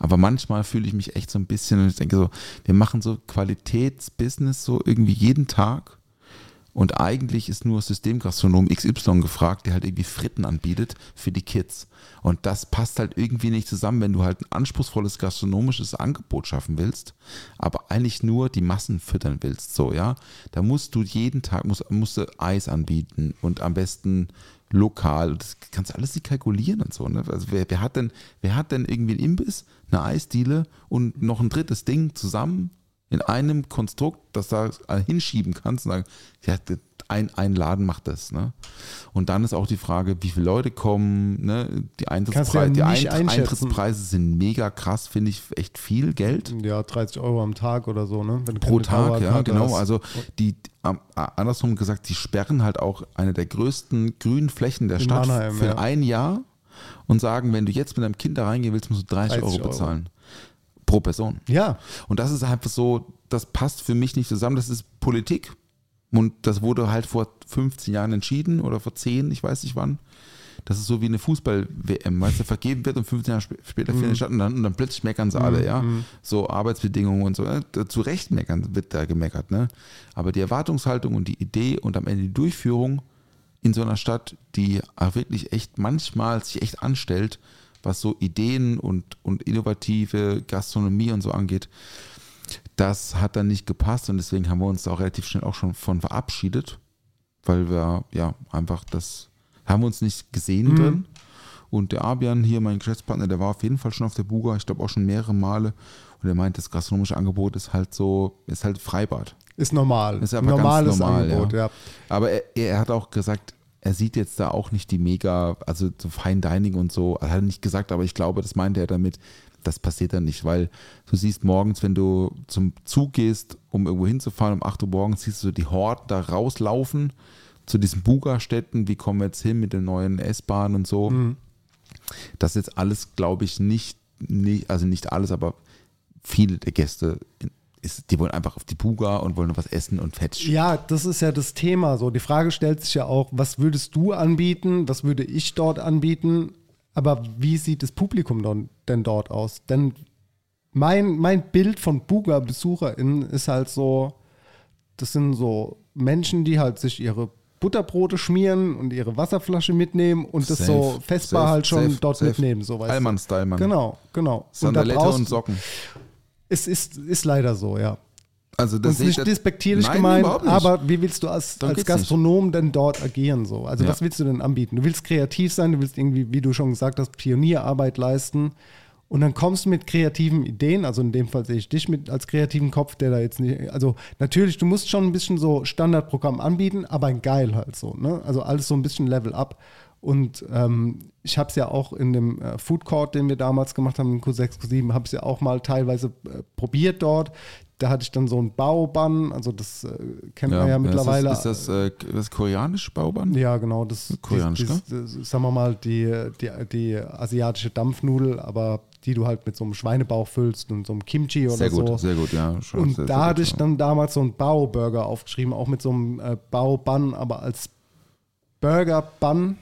Aber manchmal fühle ich mich echt so ein bisschen und ich denke so, wir machen so Qualitätsbusiness so irgendwie jeden Tag und eigentlich ist nur Systemgastronom XY gefragt, der halt irgendwie Fritten anbietet für die Kids. Und das passt halt irgendwie nicht zusammen, wenn du halt ein anspruchsvolles gastronomisches Angebot schaffen willst, aber eigentlich nur die Massen füttern willst. So, ja. Da musst du jeden Tag, musst, musst du Eis anbieten und am besten lokal. Das kannst du alles nicht kalkulieren und so. Ne? Also wer, wer, hat denn, wer hat denn irgendwie einen Imbiss, eine Eisdiele und noch ein drittes Ding zusammen in einem Konstrukt, das da hinschieben kannst und sagen, ja, ein, ein Laden macht das. Ne? Und dann ist auch die Frage, wie viele Leute kommen. Ne? Die, du ja Eintrittspreise, die. Eintrittspreise sind mega krass, finde ich echt viel Geld. Ja, 30 Euro am Tag oder so, ne? Pro Tag, ja, Dauerkarte genau. hast. Also die, am- andersrum gesagt, die sperren halt auch eine der größten grünen Flächen der In Stadt Mannheim, für ja. ein Jahr und sagen, wenn du jetzt mit deinem Kind da reingehen willst, musst du 30, 30 Euro Euro. bezahlen. Pro Person. Ja, Und das ist einfach so, das passt für mich nicht zusammen. Das ist Politik. Und das wurde halt vor 15 Jahren entschieden oder vor 10, ich weiß nicht wann. Das ist so wie eine Fußball-WM, weißt du, vergeben wird und 15 Jahre sp- später findet statt und dann, und dann plötzlich meckern sie alle, ja. So Arbeitsbedingungen und so. äh, Zu Recht meckern wird da gemeckert, ne? Aber die Erwartungshaltung und die Idee und am Ende die Durchführung in so einer Stadt, die auch wirklich echt manchmal sich echt anstellt, was so Ideen und, und innovative Gastronomie und so angeht, das hat dann nicht gepasst und deswegen haben wir uns da auch relativ schnell auch schon von verabschiedet, weil wir ja einfach das haben wir uns nicht gesehen drin. Und der Abian hier, mein Geschäftspartner, der war auf jeden Fall schon auf der Buga, ich glaube auch schon mehrere Male. Und er meint, das gastronomische Angebot ist halt so, ist halt Freibad. Ist normal. Ist aber Normales ganz normal, Angebot, ja. ja. Aber er, er hat auch gesagt, er sieht jetzt da auch nicht die mega, also so Fine Dining und so, er hat er nicht gesagt, aber ich glaube, das meinte er damit, das passiert dann nicht, weil du siehst morgens, wenn du zum Zug gehst, um irgendwo hinzufahren, um 8 Uhr morgens, siehst du die Horden da rauslaufen zu diesen Buga-Städten, wie kommen wir jetzt hin mit den neuen S-Bahnen und so. Das ist jetzt alles, glaube ich, nicht, nicht, also nicht alles, aber viele der Gäste, ist, die wollen einfach auf die Buga und wollen was essen und fetch. Ja, das ist ja das Thema. So, die Frage stellt sich ja auch, was würdest du anbieten? Was würde ich dort anbieten? Aber wie sieht das Publikum denn dort aus? Denn mein, mein Bild von Buga-BesucherInnen ist halt so, das sind so Menschen, die halt sich ihre Butterbrote schmieren und ihre Wasserflasche mitnehmen und das Safe, so festbar safe, halt schon safe, dort mitnehmen. So. Allmann-Style, Mann. Genau, genau. Und da Sandalette und du- Socken. Es ist, ist leider so, ja. Also das Und ich nicht despektierlich Nein, gemeint, nicht. aber wie willst du als, als geht's nicht. Gastronom denn dort agieren so? Also Ja. was willst du denn anbieten? Du willst kreativ sein, du willst irgendwie, wie du schon gesagt hast, Pionierarbeit leisten und dann kommst du mit kreativen Ideen, also in dem Fall sehe ich dich mit als kreativen Kopf, der da jetzt nicht, also natürlich, du musst schon ein bisschen so Standardprogramm anbieten, aber ein geil halt so, ne? Also alles so ein bisschen Level up und ähm, ich habe es ja auch in dem äh, Food Court, den wir damals gemacht haben, im Q6, Q7, habe es ja auch mal teilweise äh, probiert dort. Da hatte ich dann so einen Baubann, also das äh, kennt man ja mittlerweile. Ist das, ist das, äh, das koreanische Bauband? ja, genau, das Koreanisch, dies, dies, dies, sagen wir mal, die, die, die asiatische Dampfnudel, aber die du halt mit so einem Schweinebauch füllst und so einem Kimchi oder Sehr gut, so. sehr gut, ja. schon Und sehr, da sehr hatte gut, ich ja. dann damals so einen Bauburger aufgeschrieben, auch mit so einem äh, Baubann, aber als Burger-Bun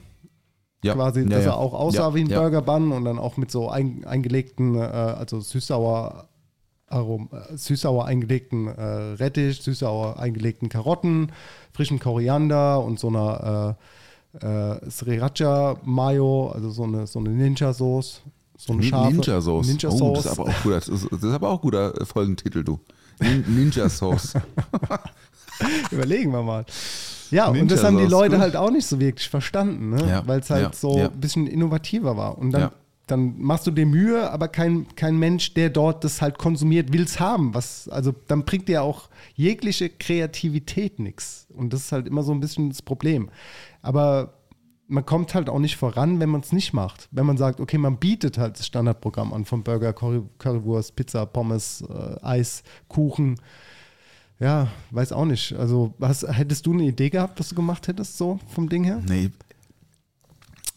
ja. quasi, ja, dass er auch aussah wie ein ja. Burger-Bun und dann auch mit so ein, eingelegten, äh, also süß-sauer Arom, äh, süß-sauer eingelegten äh, Rettich, süß-sauer eingelegten Karotten, frischen Koriander und so einer äh, äh, Sriracha Mayo, also so eine, so eine Ninja-Sauce. So eine scharfe Ninja-Sauce. Ninja-Sauce. Oh, das ist aber auch guter, das ist, das ist aber auch guter äh, Folgentitel, du. Nin- Ninja-Sauce. Überlegen wir mal. Ja, und das haben die Leute gut. halt auch nicht so wirklich verstanden, ne? Ja, weil es halt ja, so ja. ein bisschen innovativer war. Und dann, dann machst du dir Mühe, aber kein, kein Mensch, der dort das halt konsumiert, will es haben. Was, also dann bringt dir auch jegliche Kreativität nichts. Und das ist halt immer so ein bisschen das Problem. Aber man kommt halt auch nicht voran, wenn man es nicht macht. Wenn man sagt, okay, man bietet halt das Standardprogramm an von Burger, Curry, Currywurst, Pizza, Pommes, äh, Eis, Kuchen. Ja, weiß auch nicht. Also hast, hättest du eine Idee gehabt, was du gemacht hättest, so vom Ding her? Nee.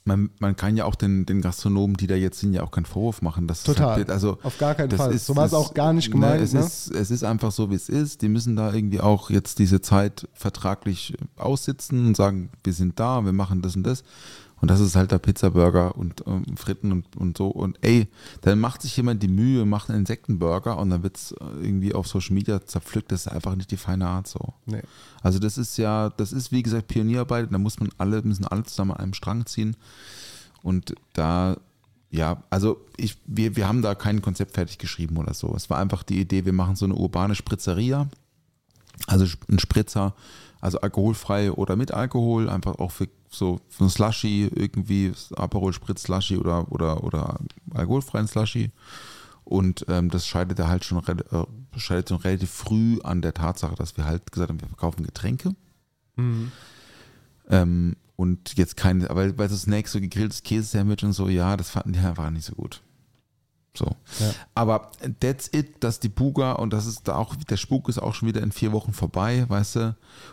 Man, man kann ja auch den, den Gastronomen, die da jetzt sind, ja auch keinen Vorwurf machen. Das Total. Ist halt, also, Auf gar keinen das Fall. Ist, So war es auch gar nicht gemeint, Ne, es, ne? ist, es ist einfach so, wie es ist. Die müssen da irgendwie auch jetzt diese Zeit vertraglich aussitzen und sagen, wir sind da, wir machen das und das. Und das ist halt der Pizzaburger und ähm, Fritten und, und so. Und ey, dann macht sich jemand die Mühe, macht einen Insektenburger und dann wird es irgendwie auf Social Media zerpflückt. Das ist einfach nicht die feine Art so. Nee. Also das ist ja, das ist wie gesagt Pionierarbeit, da muss man alle, müssen alle zusammen an einem Strang ziehen. Und da, ja, also ich, wir, wir haben da kein Konzept fertig geschrieben oder so. Es war einfach die Idee, wir machen so eine urbane Spritzeria. Also ein Spritzer, also alkoholfrei oder mit Alkohol, einfach auch für so ein Slushy irgendwie, Aperol Spritz Slushy oder, oder, oder alkoholfreien Slushy. Und ähm, das scheiterte halt schon, äh, scheitert schon relativ früh an der Tatsache, dass wir halt gesagt haben, wir verkaufen Getränke. Ähm, und jetzt keine, aber so Snacks, so gegrilltes Käse-Sandwich und so, ja, das fanden die einfach nicht so gut. So. Ja. Aber that's it, dass die Buga und das ist da auch, der Spuk ist auch schon wieder in vier Wochen vorbei, weißt du?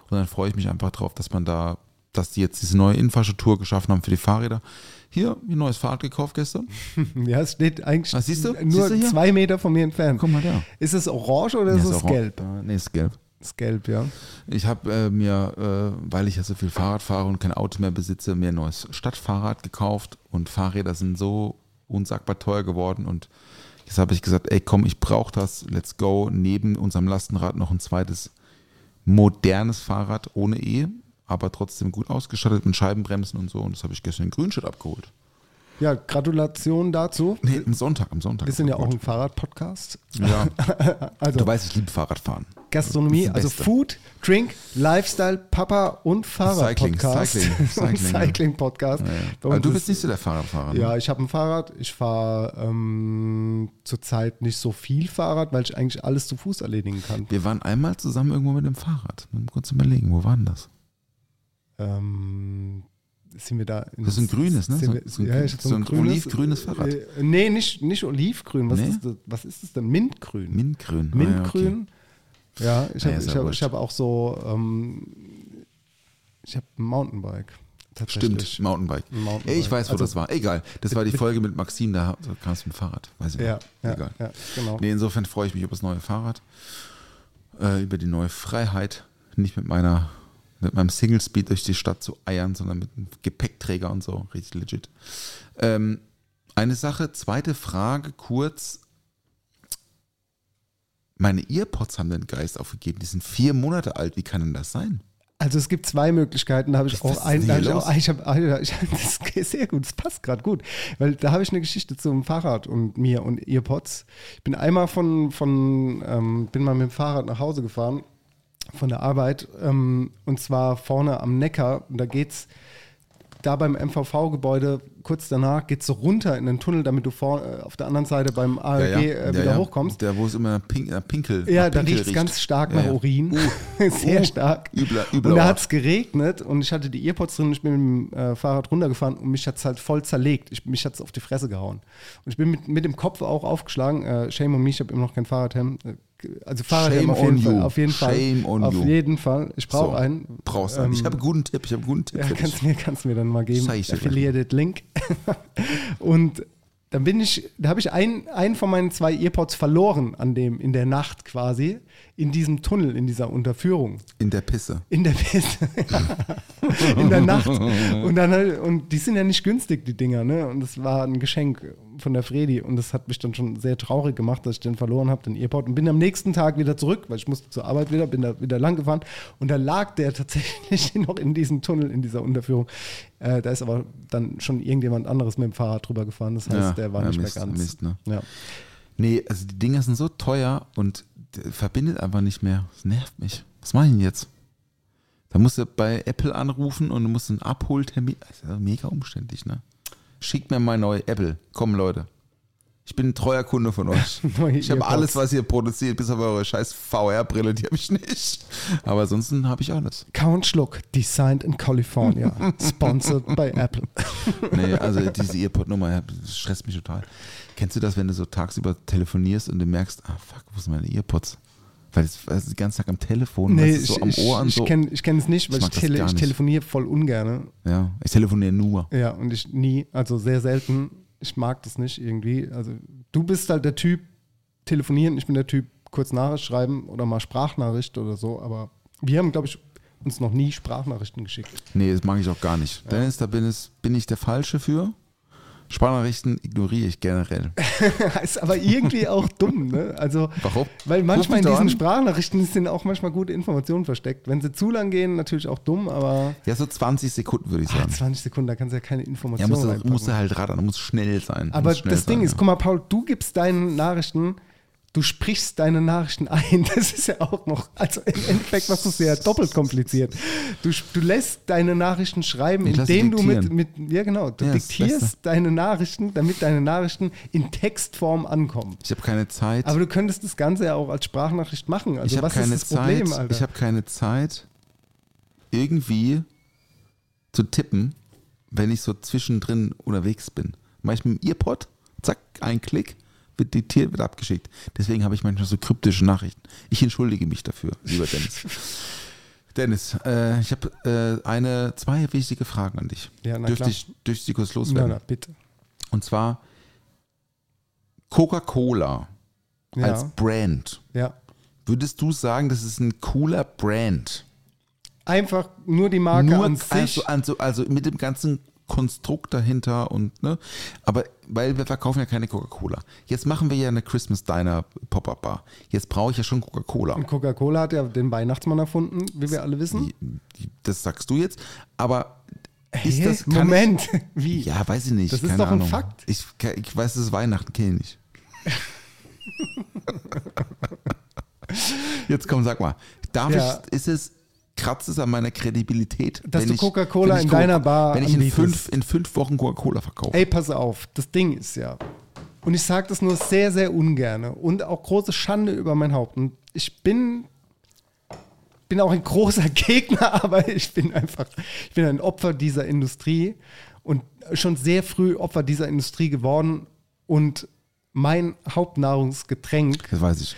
Und dann freue ich mich einfach drauf, dass man da, dass die jetzt diese neue Infrastruktur geschaffen haben für die Fahrräder. Hier, ein neues Fahrrad gekauft gestern. Ja, es steht eigentlich Ah, siehst du? nur Siehst du zwei Meter von mir entfernt. Guck mal da. Ist es orange oder ist Ja, es gelb? Äh, nee, ist gelb. Ist gelb, ja. Ich habe äh, mir, äh, weil ich ja so viel Fahrrad fahre und kein Auto mehr besitze, mir ein neues Stadtfahrrad gekauft und Fahrräder sind so unsagbar teuer geworden und jetzt habe ich gesagt, ey komm, ich brauche das, let's go, neben unserem Lastenrad noch ein zweites modernes Fahrrad ohne E, aber trotzdem gut ausgestattet mit Scheibenbremsen und so und das habe ich gestern in Grünstadt abgeholt. Ja, Gratulation dazu. Nee, am Sonntag, am Sonntag. Wir sind ja auch ein. Fahrrad-Podcast. Ja, Also du weißt, ich liebe Fahrradfahren. Gastronomie, also. Food, Drink, Lifestyle, Papa und Fahrrad-Podcast. Cycling, Cycling, Cycling, ja. Cycling-Podcast. Ja, ja. Uns du ist- bist nicht so der Fahrradfahrer. ne? Ja, ich habe ein Fahrrad. Ich fahre ähm, zurzeit nicht so viel Fahrrad, weil ich eigentlich alles zu Fuß erledigen kann. Wir waren einmal zusammen irgendwo mit dem Fahrrad. Mal kurz überlegen, wo waren das? Ähm, sind wir da. Das ist ein grünes, ne? So- wir, so ein- ja, hab so ein olivgrünes Fahrrad. Äh, nee, nicht, nicht olivgrün. Was, Nee? ist das, was ist das denn? Mintgrün. Mintgrün. Mintgrün. Ja, ich Ah, ja, habe ist ich ja hab, wurscht. ich hab auch so. Ähm, ich habe ein Mountainbike. Stimmt, Mountainbike. Mountainbike. Ich weiß, wo Also- das war. Egal. Das war die Folge mit Maxim, da kam es mit dem Fahrrad. Weiß ich Ja, ja, Egal. ja, genau. Nee, insofern freue ich mich über das neue Fahrrad. Äh, über die neue Freiheit. Nicht mit meiner mit meinem Single Speed durch die Stadt zu eiern, sondern mit einem Gepäckträger und so. Richtig legit. Ähm, eine Sache, zweite Frage, kurz. Meine Earpods haben den Geist aufgegeben. Die sind vier Monate alt. Wie kann denn das sein? Also es gibt zwei Möglichkeiten. Da habe ich auch ist ein, denn da hier hab ich auch, ich habe, ich hab, das ist sehr gut, das passt gerade gut, weil da habe ich eine Geschichte zum Fahrrad und mir und Earpods. Ich bin einmal von, von ähm, bin mal mit dem Fahrrad nach Hause gefahren von der Arbeit ähm, und zwar vorne am Neckar. Und da geht's da beim MVV-Gebäude kurz danach geht's so runter in den Tunnel, damit du vor, äh, auf der anderen Seite beim ARG äh, wieder hochkommst. Der, wo es immer pink, äh, Pinkel Ja, da riecht es ganz stark Ja, nach ja. Urin. Sehr uh, stark. übler- übler und da hat es geregnet und ich hatte die Earpods drin. Ich bin mit dem äh, Fahrrad runtergefahren und mich hat es halt voll zerlegt. Ich, mich hat es auf die Fresse gehauen. Und ich bin mit, mit dem Kopf auch aufgeschlagen. Äh, shame on me, ich habe immer noch kein Fahrradhelm. Äh, Also Fahrradhelm auf jeden on Fall. you. Auf jeden Fall. Shame on auf you. jeden Fall. Ich brauche So, einen. Brauchst einen. Ich Ähm, habe einen guten Tipp. Ich habe einen guten Tipp ja, kannst mir, kannst mir dann mal geben. Ich. Affiliated Link. und dann bin ich, da habe ich einen, einen von meinen zwei Earpods verloren an dem, in der Nacht quasi, in diesem Tunnel, in dieser Unterführung. In der Pisse. In der Pisse. in der Nacht. Und dann und die sind ja nicht günstig, die Dinger, ne? Und das war ein Geschenk von der Fredi. Und das hat mich dann schon sehr traurig gemacht, dass ich den verloren habe, den Earpod. Und bin am nächsten Tag wieder zurück, weil ich musste zur Arbeit wieder, bin da wieder lang gefahren. Und da lag der tatsächlich noch in diesem Tunnel, in dieser Unterführung. Äh, da ist aber dann schon irgendjemand anderes mit dem Fahrrad drüber gefahren. Das heißt, Ja, der war ja, nicht Mist, mehr ganz. Mist, ne? ja. Nee, also die Dinger sind so teuer und verbindet einfach nicht mehr. Das nervt mich. Was mache ich denn jetzt? Da musst du bei Apple anrufen und du musst einen Abholtermin. Das ist ja mega umständlich, ne? Schickt mir mal neue Apple. Komm, Leute. Ich bin ein treuer Kunde von euch. Ich habe alles, was ihr produziert, bis auf eure scheiß VR-Brille, die habe ich nicht. Aber ansonsten habe ich alles. Count Schluck, designed in California, sponsored by Apple. Nee, also diese Earpod-Nummer stresst mich total. Kennst du das, wenn du so tagsüber telefonierst und du merkst, ah fuck, wo sind meine Earpods? Weil es es den ganzen Tag am Telefon, Nee, du, so ich, am ich, Ohr und ich so. kenne ich kenn es nicht, weil Ich ich, tele, ich telefoniere voll ungern. Ja, ich telefoniere nur. Ja, und ich nie, also sehr selten. Ich mag das nicht irgendwie. Also du bist halt der Typ telefonieren, ich bin der Typ kurz Nachricht schreiben oder mal Sprachnachricht oder so, aber wir haben, glaube ich, uns noch nie Sprachnachrichten geschickt. Nee, das mag ich auch gar nicht. Dennis, da bin, es, bin ich der Falsche für. Sprachnachrichten ignoriere ich generell. ist aber irgendwie auch dumm, ne? Also, Warum? weil manchmal in diesen an. Sprachnachrichten sind auch manchmal gute Informationen versteckt. Wenn sie zu lang gehen, natürlich auch dumm, aber Ja, so 20 Sekunden würde ich ah, sagen. 20 Sekunden, da kannst du ja keine Ja, Informationen musst du, reinpacken. musst du halt rattern, da muss schnell sein. Aber muss schnell das Ding sein, ist, ja. guck mal, Paul, du gibst deine Nachrichten, du sprichst deine Nachrichten ein. Das ist ja auch noch, also im Endeffekt machst du es ja doppelt kompliziert. Du, du lässt deine Nachrichten schreiben, Ich indem du mit, mit, ja genau, du Ja, diktierst deine Nachrichten, damit deine Nachrichten in Textform ankommen. Ich habe keine Zeit. Aber du könntest das Ganze ja auch als Sprachnachricht machen. Also ich habe was keine ist das Problem, Zeit. Alter? Ich habe keine Zeit, irgendwie zu tippen, wenn ich so zwischendrin unterwegs bin. Mach ich mit dem Earpod, zack, ein Klick, diktiert, wird abgeschickt. Deswegen habe ich manchmal so kryptische Nachrichten. Ich entschuldige mich dafür, lieber Dennis. Dennis, äh, ich habe äh, eine, zwei wichtige Fragen an dich. Ja, na dürfte klar. ich, dürfte ich kurz na, loswerden? na, bitte. Und zwar Coca-Cola Ja, als Brand. ja. Würdest du sagen, das ist ein cooler Brand? Einfach nur die Marke Nur an sich. also, also, also mit dem ganzen Konstrukt dahinter und ne, aber weil wir verkaufen ja keine Coca-Cola. Jetzt machen wir ja eine Christmas Diner Pop-up Bar. Jetzt brauche ich ja schon Coca-Cola. Und Coca-Cola hat ja den Weihnachtsmann erfunden, wie wir alle wissen. Das sagst du jetzt, aber ist Hä? das Moment, wie? Ich, ja, weiß ich nicht. Das ist doch ein Ahnung. Fakt. Ich, ich weiß, es ist Weihnachten, kenne ich nicht. Jetzt komm, sag mal, darf Ja. ich, ist es, kratzt es an meiner Kredibilität, Dass wenn du ich- Coca-Cola in Coca- deiner Bar Wenn ich in fünf, in fünf Wochen Coca-Cola verkaufe. Ey, pass auf, das Ding ist ja, und ich sage das nur sehr, sehr ungerne und auch große Schande über mein Haupt. Und ich bin, bin auch ein großer Gegner, aber ich bin einfach, ich bin ein Opfer dieser Industrie und schon sehr früh Opfer dieser Industrie geworden. Und mein Hauptnahrungsgetränk Das weiß ich.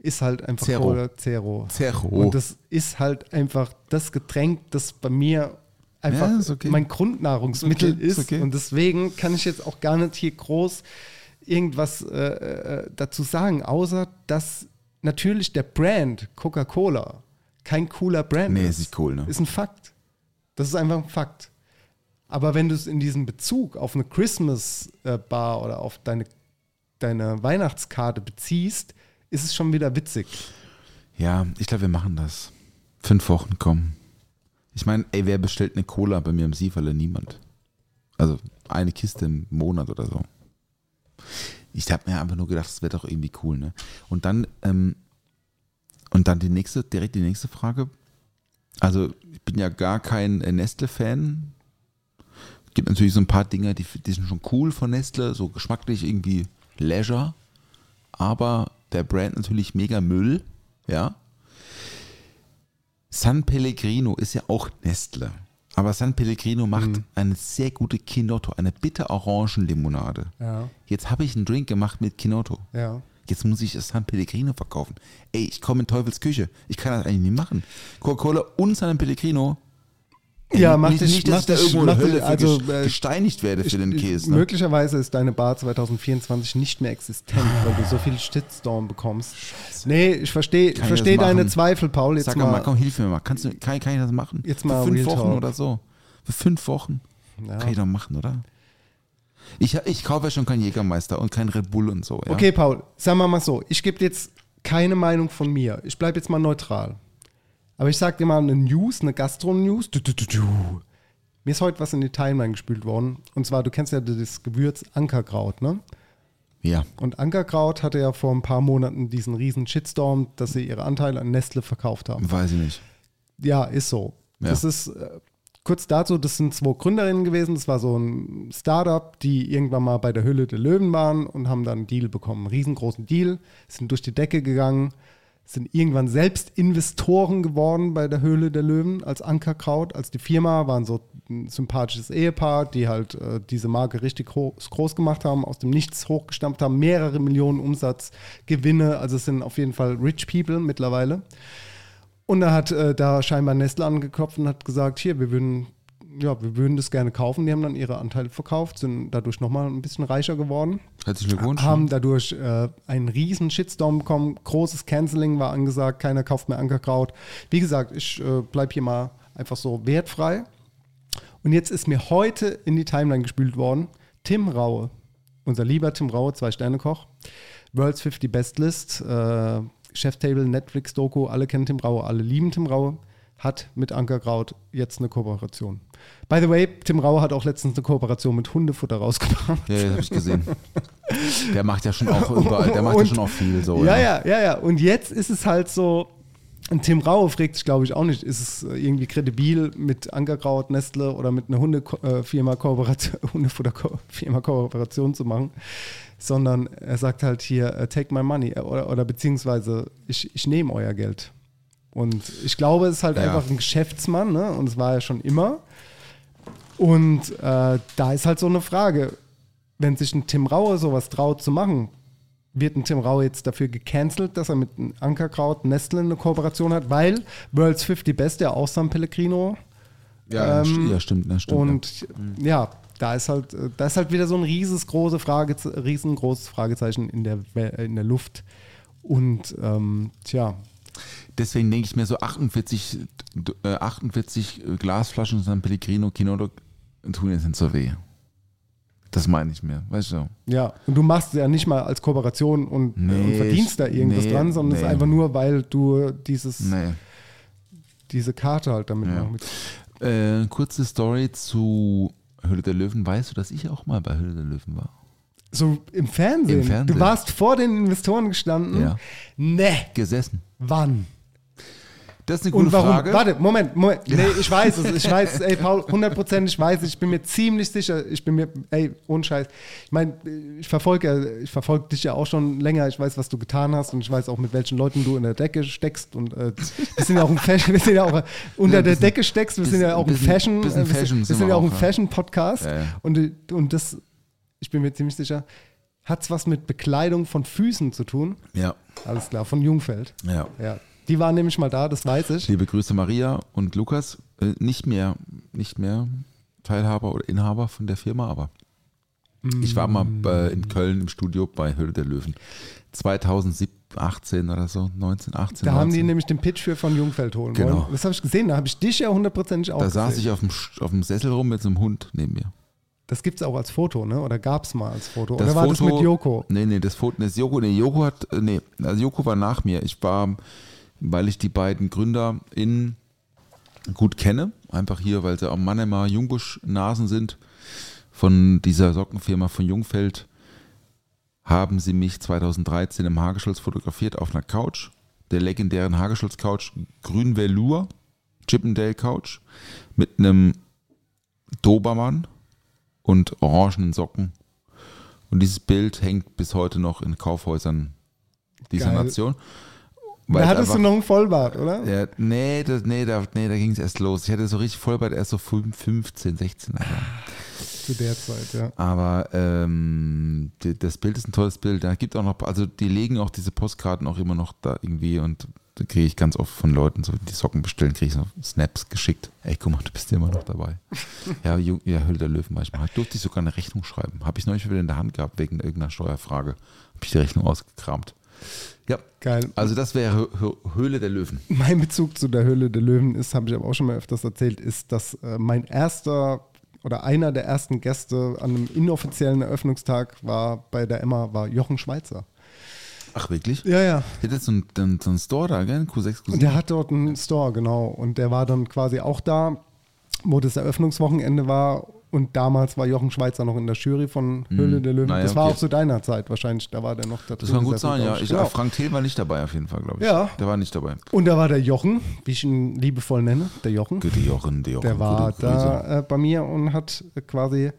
Ist halt einfach Zero. Cola Zero. Zero. Und das ist halt einfach das Getränk, das bei mir einfach Ja, okay. mein Grundnahrungsmittel Ist okay, ist. okay. Und deswegen kann ich jetzt auch gar nicht hier groß irgendwas äh, äh, dazu sagen, außer dass natürlich der Brand Coca-Cola kein cooler Brand Nee, ist. ist cool, ne? Ist ein Fakt. Das ist einfach ein Fakt. Aber wenn du es in diesem Bezug auf eine Christmas-Bar oder auf deine, deine Weihnachtskarte beziehst, ist es schon wieder witzig. Ja, ich glaube, wir machen das. Fünf Wochen, komm. Ich meine, ey, wer bestellt eine Cola bei mir im Sieferle? Niemand. Also eine Kiste im Monat oder so. Ich habe mir einfach nur gedacht, das wäre doch irgendwie cool, ne? Und dann, ähm, und dann die nächste, direkt die nächste Frage. Also, ich bin ja gar kein äh, Nestle-Fan. Gibt natürlich so ein paar Dinge, die, die sind schon cool von Nestle, so geschmacklich irgendwie Leisure. Aber der Brand natürlich mega Müll, ja. San Pellegrino ist ja auch Nestle. Aber San Pellegrino macht eine sehr gute Kinotto, eine bitter-Orangen-Limonade. Ja. Jetzt habe ich einen Drink gemacht mit Kinotto. Ja. Jetzt muss ich San Pellegrino verkaufen. Ey, ich komme in Teufels Küche. Ich kann das eigentlich nicht machen. Coca-Cola und San Pellegrino. Ja, mach nicht, dich- nicht, dass mach ich da irgendwo mach Hölle also, äh, gesteinigt werde für den Käse. Ne? Möglicherweise ist deine Bar 2024 nicht mehr existent, weil du so viel Shitstorm bekommst. Nee, ich verstehe versteh deine? Zweifel, Paul. Jetzt Sag mal, mal, komm, hilf mir mal. Kannst du, kann, kann ich das machen? Jetzt mal Für fünf Real Wochen Talk. oder so. Für fünf Wochen. Ja. Kann ich doch machen, oder? Ich, ich kaufe ja schon keinen Jägermeister und keinen Red Bull und so. Ja? Okay, Paul, sagen wir mal so, ich gebe jetzt keine Meinung von mir. Ich bleibe jetzt mal neutral. Aber ich sag dir mal eine News, eine Gastro-News. Mir ist heute was in die Timeline gespült worden. Und zwar, du kennst ja das Gewürz Ankerkraut, ne? Ja. Und Ankerkraut hatte ja vor ein paar Monaten diesen riesen Shitstorm, dass sie ihre Anteile an Nestle verkauft haben. Weiß ich nicht. Ja, ist so. Ja. Das ist äh, kurz dazu, das sind zwei Gründerinnen gewesen. Das war so ein Startup, die irgendwann mal bei der Hülle der Löwen waren und haben dann einen Deal bekommen. Einen riesengroßen Deal, sind durch die Decke gegangen, sind irgendwann selbst Investoren geworden bei der Höhle der Löwen als Ankerkraut. Als die Firma waren so ein sympathisches Ehepaar, die halt äh, diese Marke richtig groß gemacht haben, aus dem Nichts hochgestampft haben, mehrere Millionen Umsatz, Gewinne. Also es sind auf jeden Fall Rich People mittlerweile. Und da hat äh, da scheinbar Nestle angeklopft und hat gesagt, hier, wir würden, ja, wir würden das gerne kaufen. Die haben dann ihre Anteile verkauft, sind dadurch nochmal ein bisschen reicher geworden. Herzlichen Glückwunsch. Haben dadurch äh, einen riesen Shitstorm bekommen. Großes Canceling war angesagt, keiner kauft mehr Ankerkraut. Wie gesagt, ich äh, bleibe hier mal einfach so wertfrei. Und jetzt ist mir heute in die Timeline gespült worden, Tim Raue, unser lieber Tim Raue, Zwei-Sterne-Koch, World's 50 Best List, äh, Chef-Table, Netflix-Doku, alle kennen Tim Raue, alle lieben Tim Raue, hat mit Ankerkraut jetzt eine Kooperation. By the way, Tim Raue hat auch letztens eine Kooperation mit Hundefutter rausgebracht. Ja, ja, habe ich gesehen. Der macht ja schon auch überall, der macht ja Und- schon auch viel so. Ja, ja, ja, ja. Und jetzt ist es halt so, und Tim Raue fragt sich, glaube ich, auch nicht, ist es äh, irgendwie kredibil mit Ankerkraut, Nestle oder mit einer Hundefirma Kooperation, Hundefutterfirma Kooperation zu machen, sondern er sagt halt hier, äh, take my money äh, oder, oder beziehungsweise ich, ich nehme euer Geld. Und ich glaube, es ist halt Ja. einfach ein Geschäftsmann, ne? Und es war ja schon immer. Und äh, da ist halt so eine Frage, wenn sich ein Tim Raue sowas traut zu machen, wird ein Tim Raue jetzt dafür gecancelt, dass er mit Ankerkraut Nestle eine Kooperation hat, weil World's 50 Best ja auch San Pellegrino Ja, Ähm, ja stimmt, das stimmt. und ja, da ist halt, äh, da ist halt wieder so ein rieses große Frage, riesengroßes Fragezeichen in der, in der Luft. Und ähm, tja, Deswegen denke ich mir so 48, äh, 48 Glasflaschen San Pellegrino Kinotto tun jetzt nicht so weh. Das meine ich mir, weißt du? ja, und du machst es ja nicht mal als Kooperation und, äh, Nee, und verdienst da irgendwas nee, dran, sondern es ist nee. einfach nur, weil du dieses, Nee. diese Karte halt damit Ja. machen willst. Äh, kurze Story zu Höhle der Löwen. Weißt du, dass ich auch mal bei Höhle der Löwen war? So im Fernsehen. Im Fernsehen. Du warst vor den Investoren gestanden. Ja. Ne, Gesessen. wann? Das ist eine gute Und warum? Frage. Warte, Moment, Moment. Nee, ich weiß es. Ich weiß ey, Paul, hundertprozentig weiß es. Ich bin mir ziemlich sicher. Ich bin mir, ey, ohne Scheiß. Ich meine, ich verfolge ich verfolge dich ja auch schon länger. Ich weiß, was du getan hast und ich weiß auch, mit welchen Leuten du in der Decke steckst. Und äh, wir sind ja auch ein Fashion, wir sind ja auch unter Ja, der Decke steckst. Wir sind ja auch ein bisschen- Fashion, bisschen äh, wir, Fashion sind, wir sind wir ja auch ein. Fashion-Podcast. Ja, ja. Und, und das, ich bin mir ziemlich sicher, hat es was mit Bekleidung von Füßen zu tun. Ja, Alles klar, von Jungfeld. ja. Ja. Die waren nämlich mal da, das weiß ich. Liebe Grüße Maria und Lukas. Äh, nicht mehr, nicht mehr Teilhaber oder Inhaber von der Firma, aber ich war mal äh, in Köln im Studio bei Höhle der Löwen. 2018 oder so, 19, 18. Da haben die 19. nämlich den Pitch für von Jungfeld holen Genau. wollen. Das habe ich gesehen, da habe ich dich ja hundertprozentig auch Da gesehen. saß ich auf dem, auf dem Sessel rum mit so einem Hund neben mir. Das gibt es auch als Foto, ne? Oder gab es mal als Foto? Das Oder war das Foto- mit Joko? Nee, nee, das Foto, das Joko, nee, Joko hat, nee, also Joko war nach mir. Ich war, weil ich die beiden Gründer in gut kenne. Einfach hier, weil sie am Mannheimer Jungbusch-Nasen sind. Von dieser Sockenfirma von Jungfeld haben sie mich 2013 im Hageschulz fotografiert auf einer Couch. Der legendären Hageschulz-Couch Grün Velour, Chippendale Couch, mit einem Dobermann und orangenen Socken. Und dieses Bild hängt bis heute noch in Kaufhäusern dieser Geil. Nation. Da hattest du einfach- noch einen Vollbart, oder? ja, nee, das, nee, da, nee, da ging es erst los. Ich hatte so richtig Vollbart erst so 15, 16. Alter. Zu der Zeit, ja. Aber ähm, die, das Bild ist ein tolles Bild. Da gibt auch noch, also die legen auch diese Postkarten auch immer noch da irgendwie und da kriege ich ganz oft von Leuten, so die Socken bestellen, kriege ich so Snaps geschickt. Ey, guck mal, du bist ja immer noch dabei. ja, ja, Höhle der Löwen manchmal. Durfte ich sogar eine Rechnung schreiben. Habe ich neulich wieder in der Hand gehabt wegen irgendeiner Steuerfrage. Habe ich die Rechnung ausgekramt. Ja, Geil. also das wäre Hö- Hö- Höhle der Löwen. Mein Bezug zu der Höhle der Löwen ist, habe ich aber auch schon mal öfters erzählt, ist, dass äh, mein erster oder einer der ersten Gäste an einem inoffiziellen Eröffnungstag war bei der Emma, war Jochen Schweizer. Ach, wirklich? Ja, ja. Hätte so ein, dann, so ein Store da, gell? Q6, Q7. Und der hat dort einen Store, genau. Und der war dann quasi auch da, wo das Eröffnungswochenende war. Und damals war Jochen Schweizer noch in der Jury von Höhle der Löwen. Naja, das war okay. auch zu deiner Zeit wahrscheinlich. Da war der noch da Das kann gut sein, ja. Ich, Genau. Frank Thiel war nicht dabei auf jeden Fall, glaube ich. Ja. Der war nicht dabei. Und da war der Jochen, wie ich ihn liebevoll nenne, der Jochen. Gute Jochen, der Jochen. Der war da äh, bei mir und hat quasi,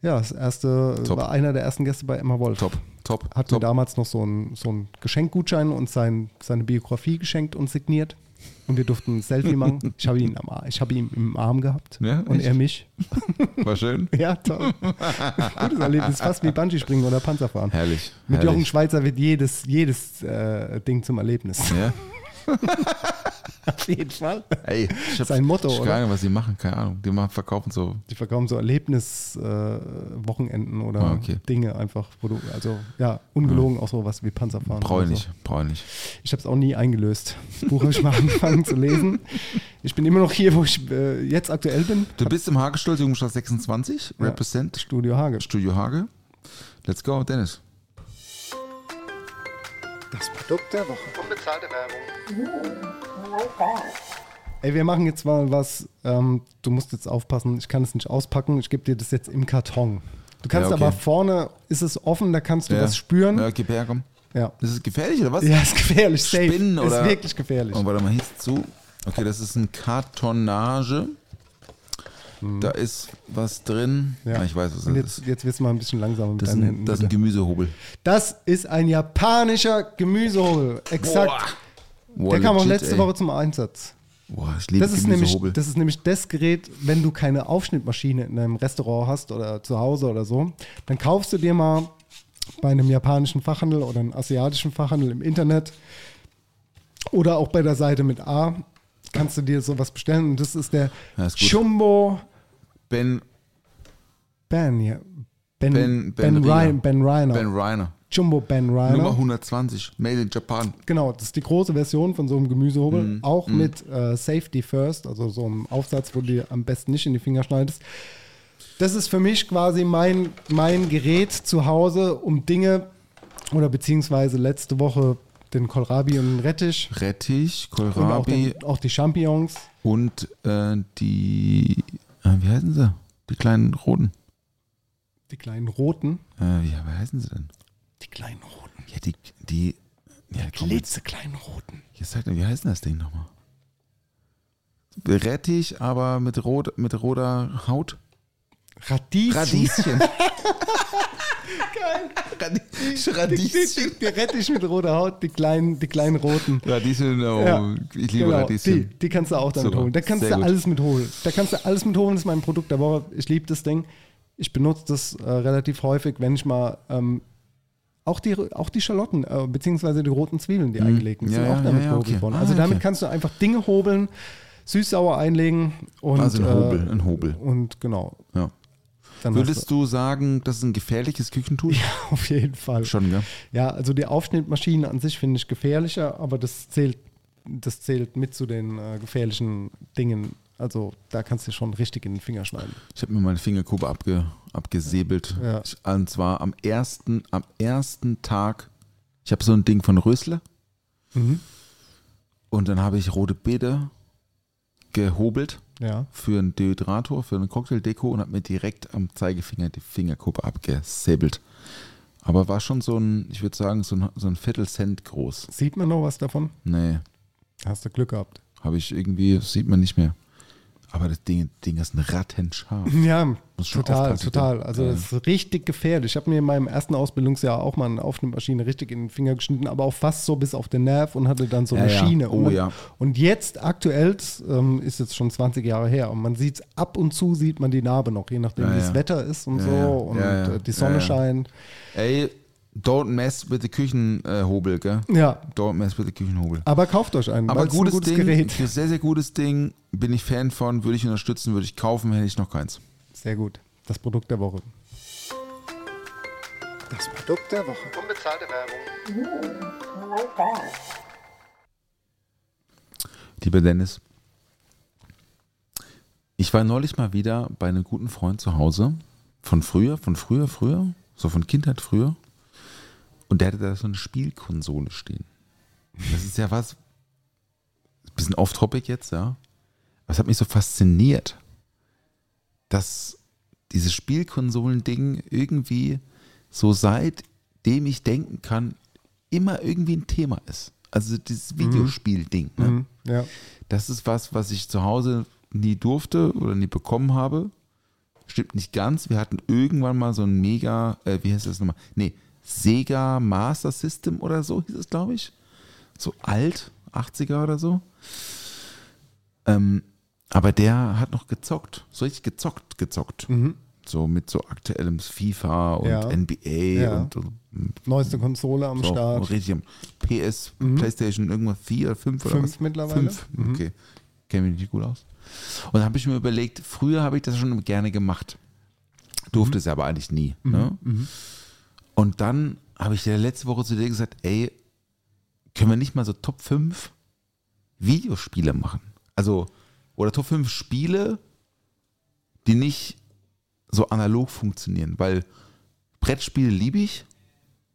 ja, das erste, Top. war einer der ersten Gäste bei Emma Wolf. Top, top, Hat mir top. damals noch so einen so einen Geschenkgutschein und sein, seine Biografie geschenkt und signiert. Und wir durften ein Selfie machen. Ich habe ihn, am Ar- ich habe ihn im Arm gehabt Ja, und echt? er mich. War schön. Ja, toll. Gutes Erlebnis, fast wie Bungee-Springen oder Panzerfahren. Herrlich. Mit herrlich. Jochen Schweizer wird jedes, jedes äh, Ding zum Erlebnis. Ja. Auf jeden Fall. Ey, ich hab, Sein Motto, ich oder? keine Ahnung, was die machen, keine Ahnung. Die machen, verkaufen so. Die verkaufen so Erlebniswochenenden oder Ah, okay. Dinge einfach, wo du, also ja, ungelogen auch sowas wie Panzerfahren. Brauche ich so. nicht, brauche ich nicht. Ich habe es auch nie eingelöst. Das Buch habe ich mal angefangen zu lesen. Ich bin immer noch hier, wo ich äh, jetzt aktuell bin. Du bist im Hagestolz, Jugendstraße 26, Ja. Represent, Studio Hage. Studio Hage. Let's go, Dennis. Das Produkt der Woche. Unbezahlte Werbung. Ey, wir machen jetzt mal was. Ähm, du musst jetzt aufpassen, ich kann es nicht auspacken. Ich gebe dir das jetzt im Karton. Du kannst Ja, okay. aber vorne, ist es offen, da kannst du ja. was spüren. Ja, gib her, komm. Ja. Ist es gefährlich oder was? Ja, ist gefährlich. Safe. Spinnen oder? Ist wirklich gefährlich. Oh, warte mal, hieß zu. Okay, das ist ein Kartonage. Da ist was drin. Ja. Ja. ich weiß, was Und das jetzt, ist. jetzt wirst du mal ein bisschen langsamer mit Das ist deinen ein, Händen. das ist ein. Gemüsehobel. Das ist ein japanischer Gemüsehobel. Exakt. Boah, Der kam auch legit, letzte ey. Woche zum Einsatz. Boah, ich liebe Das ist, nämlich, das ist nämlich das Gerät, wenn du keine Aufschnittmaschine in einem Restaurant hast oder zu Hause oder so, dann kaufst du dir mal bei einem japanischen Fachhandel oder einem asiatischen Fachhandel im Internet oder auch bei der Seite mit A kannst du dir sowas bestellen und das ist der Ja, ist gut. Ben, Ben, ja. Ben, Ben- ben, Ben Ryan, Rieger. ben Reiner. ben Reiner. Jumbo Ben Reiner. Nummer 120. Made in Japan. Genau, das ist die große Version von so einem Gemüsehobel. Mhm. Auch mit äh, Safety First, also so einem Aufsatz, wo du dir am besten nicht in die Finger schneidest. Das ist für mich quasi mein, mein Gerät zu Hause, um Dinge oder beziehungsweise letzte Woche den Kohlrabi und den Rettich Rettich, und auch, Kohlrabi den, auch die Champignons. und äh, die, wie heißen sie? Die kleinen roten. Die kleinen roten. Äh, ja, wie heißen sie denn? Die kleinen roten. Ja, die, die, ja, jetzt, Klitzekleinen roten. jetzt sag mir, wie heißt denn das Ding nochmal? Rettich, aber mit, rot, mit roter Haut. Radieschen. Radieschen. Geil. Radieschen. Die Rettich mit roter Haut, die kleinen, die kleinen roten. Radieschen, oh, Ja, ich liebe Genau, Radieschen. Die, die kannst du auch damit Super, holen. Da kannst sehr du gut. alles mit holen. Da kannst du alles mit holen. Das ist mein Produkt der Woche. Ich liebe das Ding. Ich benutze das äh, relativ häufig, wenn ich mal ähm, auch die, auch die Schalotten, äh, beziehungsweise die roten Zwiebeln, die Mhm. Ja, sind ja, auch damit ja, gehobelt okay. worden. Ah, Also damit okay. kannst du einfach Dinge hobeln, süß-sauer einlegen und Also ein Hobel, äh, ein Hobel. und genau. Ja. Dann Würdest du sagen, das ist ein gefährliches Küchentool? du, auf jeden Fall. Schon, gell? Ja, also die Aufschnittmaschine an sich finde ich gefährlicher, aber das zählt, das zählt mit zu den äh, gefährlichen Dingen. Also da kannst du schon richtig in den Finger schneiden. Ich habe mir meine Fingerkuppe abge, abgesäbelt. Ja. Ich, und zwar am ersten, am ersten Tag. Ich habe so ein Ding von Rösler. Mhm. Und dann habe ich rote Beete gehobelt Ja. für einen Dehydrator, für eine Cocktaildeko und habe mir direkt am Zeigefinger die Fingerkuppe abgesäbelt. Aber war schon so ein, ich würde sagen, so ein, so ein Viertelcent groß. Sieht man noch was davon? Nee, Hast du Glück gehabt. habe ich irgendwie, sieht man nicht mehr. Aber das Ding, Ding ist ein rattenscharf. Ja, total, total. Also das ist richtig gefährlich. Ich habe mir in meinem ersten Ausbildungsjahr auch mal eine Aufnahmemaschine richtig in den Finger geschnitten, aber auch fast so bis auf den Nerv und hatte dann so eine ja. Schiene. Oh, und, ja. und jetzt aktuell, ähm, ist jetzt schon 20 Jahre her, und man sieht ab und zu sieht man die Narbe noch, je nachdem wie das. Wetter ist und so und die Sonne scheint. Ey, don't mess with the Küchenhobel, gell? Ja, Don't mess with the Küchenhobel. aber kauft euch einen. Aber gutes, ein gutes Ding, Gerät. sehr, sehr gutes Ding. Bin ich Fan von, würde ich unterstützen, würde ich kaufen, hätte ich noch keins. Sehr gut. Das Produkt der Woche. Das Produkt der Woche. Unbezahlte Werbung. Lieber Dennis, ich war neulich mal wieder bei einem guten Freund zu Hause. Von früher, von früher, früher, so von Kindheit früher. Und der hatte da so eine Spielkonsole stehen. Das ist ja was, ein bisschen off-topic jetzt, ja. Aber es hat mich so fasziniert, dass dieses Spielkonsolen-Ding irgendwie so seitdem ich denken kann, immer irgendwie ein Thema ist. Also dieses Videospiel-Ding. Ne? Mhm. Ja. Das ist was, was ich zu Hause nie durfte oder nie bekommen habe. Stimmt nicht ganz. Wir hatten irgendwann mal so ein Mega, äh, wie heißt das nochmal? Nee, Sega Master System oder so hieß es, glaube ich. So alt, 80er oder so. Ähm, aber der hat noch gezockt. So richtig gezockt, gezockt. Mhm. So mit so aktuellem FIFA und Ja. NBA Ja. und Neueste Konsole am so Start. richtig am PS, Playstation, irgendwas 4 oder 5 oder Fünf was? mittlerweile. Fünf, okay. Kenne mich nicht gut aus. Und dann habe ich mir überlegt, früher habe ich das schon gerne gemacht. Durfte es aber eigentlich nie. Ne? Und dann habe ich ja letzte Woche zu dir gesagt, ey, können wir nicht mal so Top 5 Videospiele machen? Also, oder Top 5 Spiele, die nicht so analog funktionieren, weil Brettspiele liebe ich,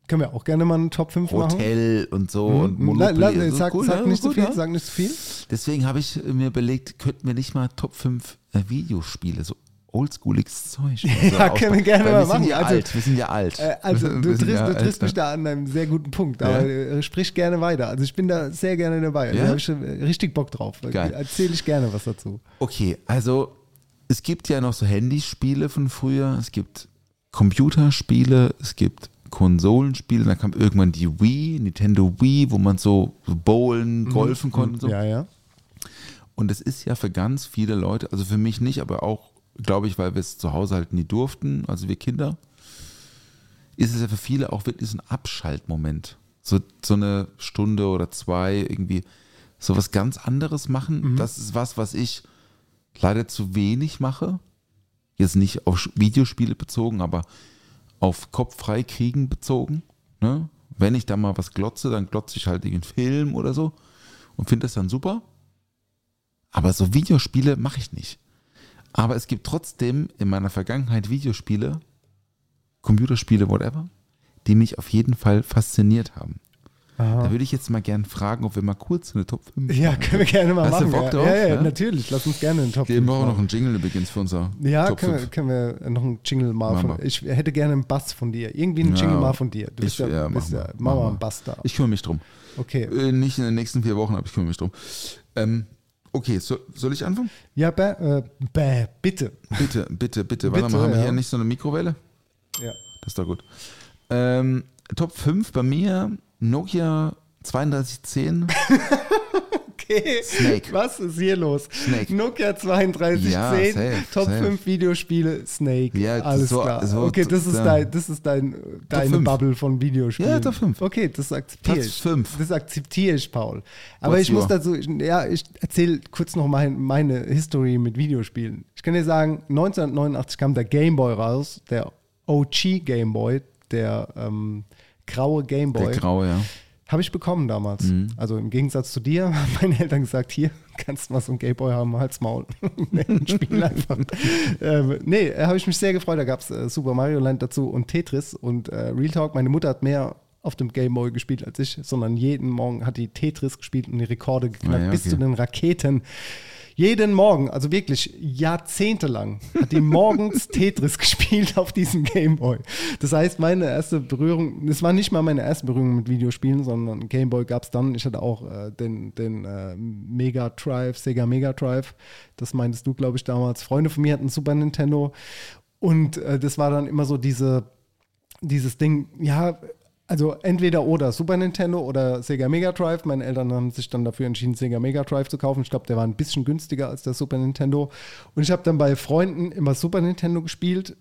Können wir auch gerne mal einen Top 5 machen. Hotel und so Mhm. und La, Monopoly. la, sag, cool, sag ja, nicht zu gut, viel, ja. sag nicht zu viel. Deswegen habe ich mir überlegt, könnten wir nicht mal Top 5 äh, Videospiele, so oldschooliges Zeug. mal so Ja, können wir gerne mal wir sind machen. Ja Also- alt, wir sind ja alt. Äh, also, du sind triffst, ja du triffst mich da an einem sehr guten Punkt. Aber äh, sprich gerne weiter. Also, ich bin da sehr gerne dabei. Da Ja? habe ich äh, richtig Bock drauf. Erzähle ich gerne was dazu. Okay, also es gibt ja noch so Handyspiele von früher, es gibt Computerspiele, es gibt Konsolenspiele, dann kam irgendwann die Wii, Nintendo Wii, wo man so bowlen, golfen konnte und so. Mhm. Ja, ja. Und es ist ja für ganz viele Leute, also für mich nicht, aber auch, glaube ich, weil wir es zu Hause halt nie durften, also wir Kinder, ist es ja für viele auch wirklich so ein Abschaltmoment. So, so eine Stunde oder zwei irgendwie so was ganz anderes machen. Das ist was, was ich leider zu wenig mache. Jetzt nicht auf Videospiele bezogen, aber auf Kopf frei kriegen bezogen. Ne? Wenn ich da mal was glotze, dann glotze ich halt irgendeinen Film oder so und finde das dann super. Aber so Videospiele mache ich nicht. Aber es gibt trotzdem in meiner Vergangenheit Videospiele, Computerspiele, whatever, die mich auf jeden Fall fasziniert haben. Da würde ich jetzt mal gerne fragen, ob wir mal kurz eine Top 5 Ja, können wir gerne mal Hast du machen. Bock ja. drauf, ja, ja, ja? natürlich. Lass uns gerne einen Top Wir 5 brauchen noch machen. einen Jingle übrigens für unser Ja, Top können wir, 5. können wir noch einen Jingle mal Machen von. wir. Ich hätte gerne einen Bass von dir. Irgendwie einen Ja, Jingle mal von dir. Du bist ich- ja, ja, bist machen ja wir. mach Machen mal wir. einen Bass da. Ich kümmere mich drum. Okay. Äh, nicht in den nächsten vier Wochen, aber ich kümmere mich drum. Ähm, okay, so, soll ich anfangen? Ja, bäh, äh, bäh, bitte. Bitte, bitte, bitte. Warte mal, haben wir ja. hier nicht so eine Mikrowelle? Ja. Das ist doch gut. Ähm, Top 5 bei mir Nokia 3210. Okay. Snake. Was ist hier los? Snake. Nokia 3210, Ja, safe, Top safe. 5 Videospiele, Snake. Ja, Alles so- klar. so- okay, das ist, ja. dein, das ist dein, deine. Bubble von Videospielen. Ja, Top fünf. Okay, das akzeptiere ich. fünf. Das akzeptiere ich, Paul. Aber What's ich muss dazu, ja, ich erzähle kurz noch mein, meine History mit Videospielen. Ich kann dir sagen, 1989 kam der Game Boy raus, der OG Game Boy, der ähm, graue Game Boy. Der graue, ja. Habe ich bekommen damals. Mhm. Also im Gegensatz zu dir haben meine Eltern gesagt, hier, kannst du mal so ein Gameboy haben, halt's Maul. nee, Spiel einfach. ähm, nee, äh, habe ich mich sehr gefreut. Da gab es äh, Super Mario Land dazu und Tetris. Und äh, Real Talk, meine Mutter hat mehr auf dem Gameboy gespielt als ich, sondern jeden Morgen hat die Tetris gespielt und die Rekorde geknackt, Ah ja, bis okay. zu den Raketen. Jeden Morgen, also wirklich jahrzehntelang, hat die morgens Tetris gespielt auf diesem Gameboy. Das heißt, meine erste Berührung, es war nicht mal meine erste Berührung mit Videospielen, sondern Gameboy gab es dann. Ich hatte auch äh, den, den äh, Mega Drive, Sega Mega Drive. Das meintest du, glaube ich, damals. Freunde von mir hatten Super Nintendo. Und äh, das war dann immer so diese, dieses Ding, ja, also entweder oder Super Nintendo oder Sega Mega Drive. Meine Eltern haben sich dann dafür entschieden, Sega Mega Drive zu kaufen. Ich glaube, der war ein bisschen günstiger als der Super Nintendo. Und ich habe dann bei Freunden immer Super Nintendo gespielt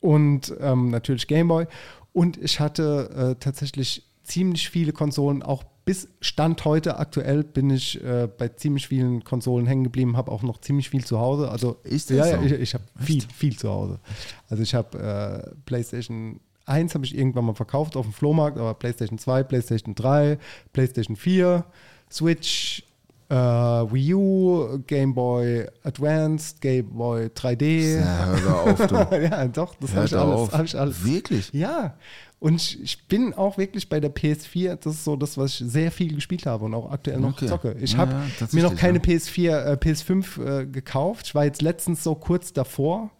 und ähm, natürlich Game Boy. Und ich hatte äh, tatsächlich ziemlich viele Konsolen, auch bis Stand heute aktuell bin ich äh, bei ziemlich vielen Konsolen hängen geblieben, habe auch noch ziemlich viel zu Hause. Also ja, so? ja, ich, ich habe viel, viel zu Hause. Also ich habe äh, PlayStation 1 habe ich irgendwann mal verkauft auf dem Flohmarkt, aber PlayStation 2, PlayStation 3, PlayStation 4, Switch, äh, Wii U, Game Boy Advanced, Game Boy 3D. Ja, hör doch auf, du. ja, doch, das habe ich, alles- hab ich alles. Wirklich? Ja, und ich, ich bin auch wirklich bei der PS4, das ist so das, was ich sehr viel gespielt habe und auch aktuell noch Okay. zocke. Ich Ja, habe mir noch keine ja. PS4, äh, PS5 äh, gekauft. Ich war jetzt letztens so kurz davor,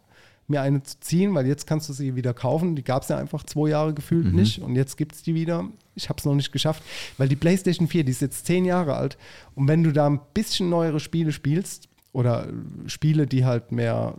mir eine zu ziehen, weil jetzt kannst du sie wieder kaufen. Die gab es ja einfach zwei Jahre gefühlt Mhm. nicht und jetzt gibt es die wieder. Ich habe es noch nicht geschafft, weil die PlayStation 4, die ist jetzt zehn Jahre alt und wenn du da ein bisschen neuere Spiele spielst oder äh, Spiele, die halt mehr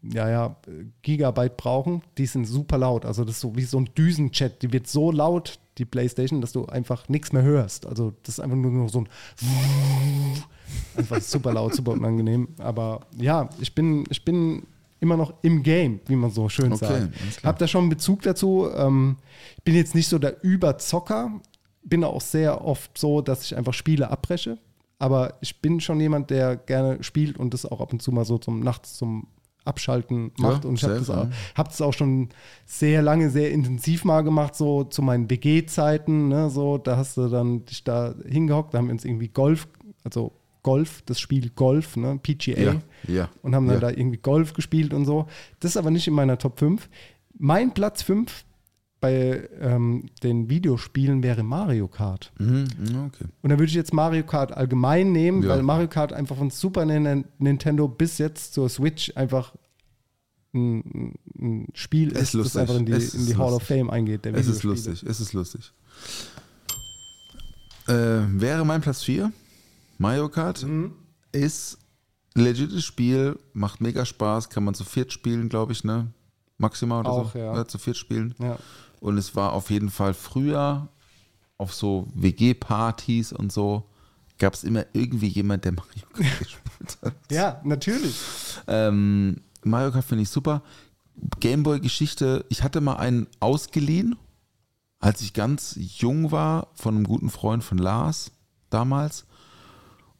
ja, ja, Gigabyte brauchen, die sind super laut. Also das ist so wie so ein Düsenchat, die wird so laut, die Playstation, dass du einfach nichts mehr hörst. Also das ist einfach nur noch so ein einfach super laut, super unangenehm. Aber ja, ich bin, ich bin immer noch im Game, wie man so schön Okay, sagt. alles klar. Hab da schon einen Bezug dazu. Ähm, bin jetzt nicht so der Überzocker, bin auch sehr oft so, dass ich einfach Spiele abbreche. Aber ich bin schon jemand, der gerne spielt und das auch ab und zu mal so zum nachts zum Abschalten Ja, macht. und ich habe das, auch- ja. hab das auch schon sehr lange, sehr intensiv mal gemacht, so zu meinen WG-Zeiten. Ne, so, da hast du dann dich da hingehockt, da haben wir uns irgendwie Golf, also Golf, das Spiel Golf, ne, PGA Ja, ja. und haben dann ja. da irgendwie Golf gespielt und so. Das ist aber nicht in meiner Top 5. Mein Platz 5 bei ähm, den Videospielen wäre Mario Kart. Mhm, okay. Und da würde ich jetzt Mario Kart allgemein nehmen, weil Mario Kart einfach von Super Nin- Nintendo bis jetzt zur Switch einfach ein, ein Spiel ist, ist das einfach in die, in die Hall of. Fame eingeht. Es ist lustig, es ist lustig. Äh, wäre mein Platz 4. Mario Kart Mhm. ist legites Spiel, macht mega Spaß, kann man zu viert spielen, glaube ich, ne? Maximal oder Auch, so. ja. zu viert spielen. Ja. Und es war auf jeden Fall früher auf so WG-Partys und so, gab es immer irgendwie jemand, der Mario Kart gespielt hat. ja, natürlich. Ähm, Mario Kart finde ich super. Gameboy-Geschichte, ich hatte mal einen ausgeliehen, als ich ganz jung war, von einem guten Freund von Lars damals.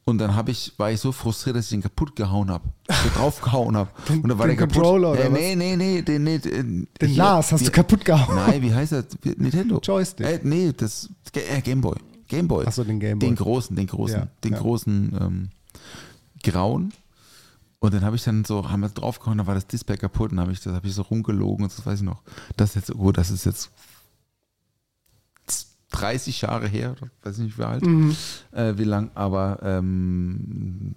Und dann ich, war ich so frustriert, dass ich den kaputt gehauen habe. So draufgehauen habe. Den- Und dann war den der kaputt. Controller oder äh, was? nee, nee, nee, den, nee, den, Den hier, Lars hast wie- du kaputt gehauen. Nein, wie heißt das? Nintendo. Joystick. Äh, nee, das äh, Gameboy. Gameboy. Ach so, den Gameboy. Den großen, den großen, Ja, den ja. großen ähm, grauen. Und dann habe ich dann so, haben wir draufgehauen, dann war das Display kaputt und habe ich, das habe ich so rumgelogen und das weiß ich noch. Das ist jetzt, oh, das ist jetzt 30 Jahre her, oder weiß ich nicht wie alt, Mhm. äh, wie lang, aber ähm,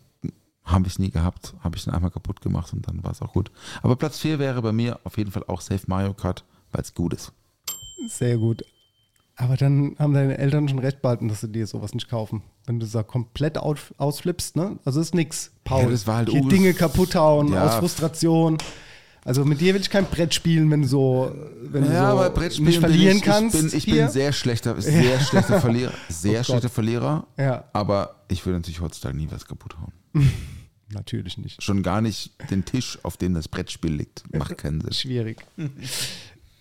habe ich nie gehabt, habe ich dann einmal kaputt gemacht und dann war es auch gut. Aber Platz 4 wäre bei mir auf jeden Fall auch Safe Mario Kart, weil es gut ist. Sehr gut. Aber dann haben deine Eltern schon recht behalten, dass sie dir sowas nicht kaufen. Wenn du da komplett aus, ausflippst, ne? Also ist nix. Paul. Ja, das war halt Hier Uwe- Dinge kaputt hauen, Ja. aus Frustration. Also mit dir will ich kein Brett spielen, wenn du so, wenn du Ja, so nicht verlieren bin ich, kannst. Ich bin, ich bin sehr schlechter, sehr schlechter Verlierer. Sehr Oh schlechter Verlierer. Ja. Aber ich würde natürlich heutzutage nie was kaputt hauen. Natürlich nicht. Schon gar nicht den Tisch, auf dem das Brettspiel liegt. Macht keinen Sinn. Schwierig.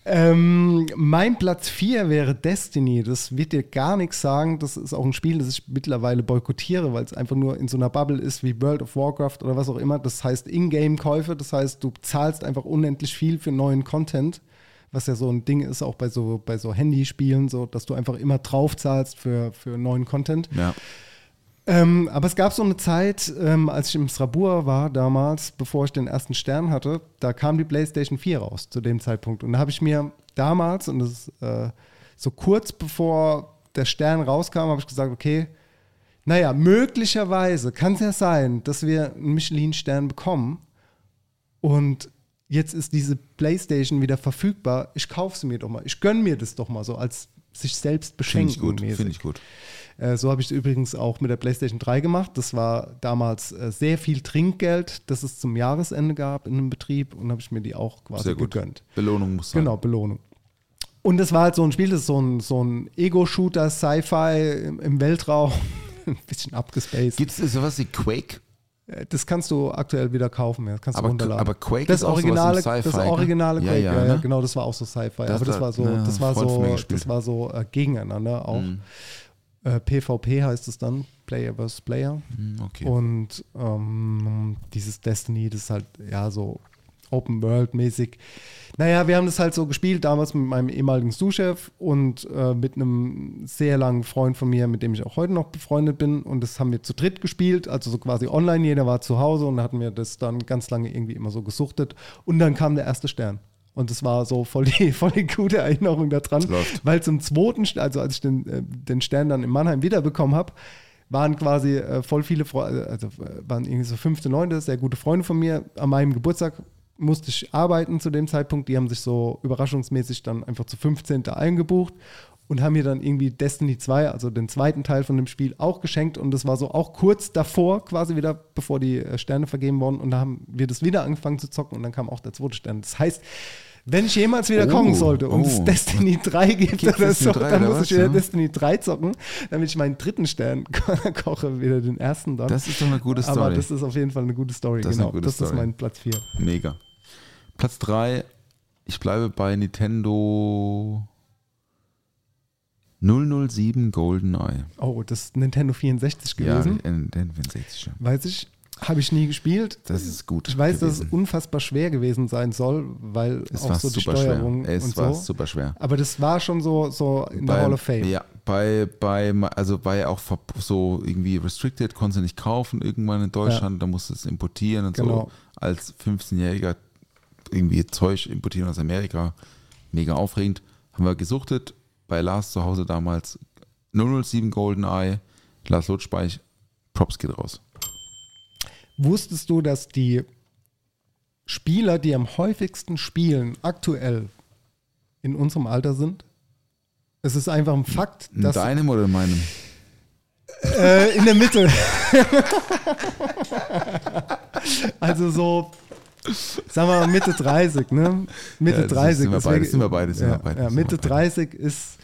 Ähm, mein Platz 4 wäre Destiny. Das wird dir gar nichts sagen. Das ist auch ein Spiel, das ich mittlerweile boykottiere, weil es einfach nur in so einer Bubble ist wie World of Warcraft oder was auch immer. Das heißt Ingame-Käufe. Das heißt, du zahlst einfach unendlich viel für neuen Content. Was ja so ein Ding ist, auch bei so, bei so Handyspielen, so, dass du einfach immer drauf zahlst für, für neuen Content. Ja. Ähm, aber es gab so eine Zeit, ähm, als ich im Strabur war damals, bevor ich den ersten Stern hatte, da kam die PlayStation 4 raus zu dem Zeitpunkt. Und da habe ich mir damals, und das ist äh, so kurz bevor der Stern rauskam, habe ich gesagt, okay, Naja, möglicherweise kann es ja sein, dass wir einen Michelin-Stern bekommen und jetzt ist diese Playstation wieder verfügbar. Ich kaufe sie mir doch mal. Ich gönne mir das doch mal so als sich selbst Finde ich beschenken. gut. mäßig. Finde ich gut. Äh, so habe ich es übrigens auch mit der PlayStation 3 gemacht. Das war damals äh, sehr viel Trinkgeld, das es zum Jahresende gab in einem Betrieb und habe ich mir die auch quasi Sehr gut. gegönnt. Belohnung muss sein. Genau, Belohnung. Und das war halt so ein Spiel, das ist so ein, so ein Ego-Shooter, Sci-Fi im, im Weltraum. ein bisschen abgespaced. Gibt es sowas wie Quake? Äh, Das kannst du aktuell wieder kaufen, ja. Das kannst du Aber- runterladen. aber Quake das ist originale, das ne? originale Quake, ja, ja, ja, ne? genau, das war auch so Sci-Fi. Aber das war so, das war so, das war so äh, gegeneinander auch. Mhm. Äh, PvP heißt es dann, Player vs. Player. Hm, Okay. Und ähm, dieses Destiny, das ist halt ja so Open World mäßig. Naja, wir haben das halt so gespielt, damals mit meinem ehemaligen Sous-Chef und äh, mit einem sehr langen Freund von mir, mit dem ich auch heute noch befreundet bin. Und das haben wir zu dritt gespielt, also so quasi online. Jeder war zu Hause und hatten wir das dann ganz lange irgendwie immer so gesuchtet. Und dann kam der erste Stern. Und das war so voll die, voll die gute Erinnerung daran, Läuft. weil zum zweiten, also als ich den, äh, den Stern dann in Mannheim wiederbekommen habe, waren quasi äh, voll viele Freunde, also äh, waren irgendwie so fünfte, neunte, sehr gute Freunde von mir. An meinem Geburtstag musste ich arbeiten zu dem Zeitpunkt. Die haben sich so überraschungsmäßig dann einfach zu 15. eingebucht und haben mir dann irgendwie Destiny 2, also den zweiten Teil von dem Spiel, auch geschenkt. Und das war so auch kurz davor, quasi wieder, bevor die äh, Sterne vergeben wurden. Und da haben wir das wieder angefangen zu zocken und dann kam auch der zweite Stern. Das heißt, wenn ich jemals wieder Oh, kommen sollte und oh. es Destiny 3 gibt Gibt's oder so, 3 dann oder muss was, ich wieder ja? Destiny 3 zocken, damit ich meinen dritten Stern koche, wieder den ersten dann. Das ist doch eine gute Aber Story. das ist auf jeden Fall eine gute Story. Das ist genau, gute das ist Story. mein Platz 4. Mega. Platz 3, ich bleibe bei Nintendo 007 GoldenEye. Oh, das ist Nintendo 64 Ja, gewesen. Nintendo 64. ja. Weiß ich, habe ich nie gespielt. Das ist gut. Ich weiß, dass es gewesen. unfassbar schwer gewesen sein soll, weil es auch so die super Steuerung schwer. Es und war so. super schwer. Aber das war schon so, so in der Bei- Hall of Fame. Ja, bei, bei, also ja auch so irgendwie restricted, konntest du nicht kaufen irgendwann in Deutschland, da musst du es importieren und Genau. so. Als 15-Jähriger irgendwie Zeug importieren aus Amerika, mega aufregend. Haben wir gesuchtet bei Lars zu Hause damals 007 GoldenEye, Lars Lutschbeich, Props geht raus. Wusstest du, dass die Spieler, die am häufigsten spielen, aktuell in unserem Alter sind? Es ist einfach ein Fakt, In dass deinem oder in meinem? äh, in der Mitte. also so, sagen wir Mitte 30, ne? Mitte Ja, das 30. sind wir beide, sind wir beide, sind ja, wir beide, Ja, Mitte beide. 30 ist,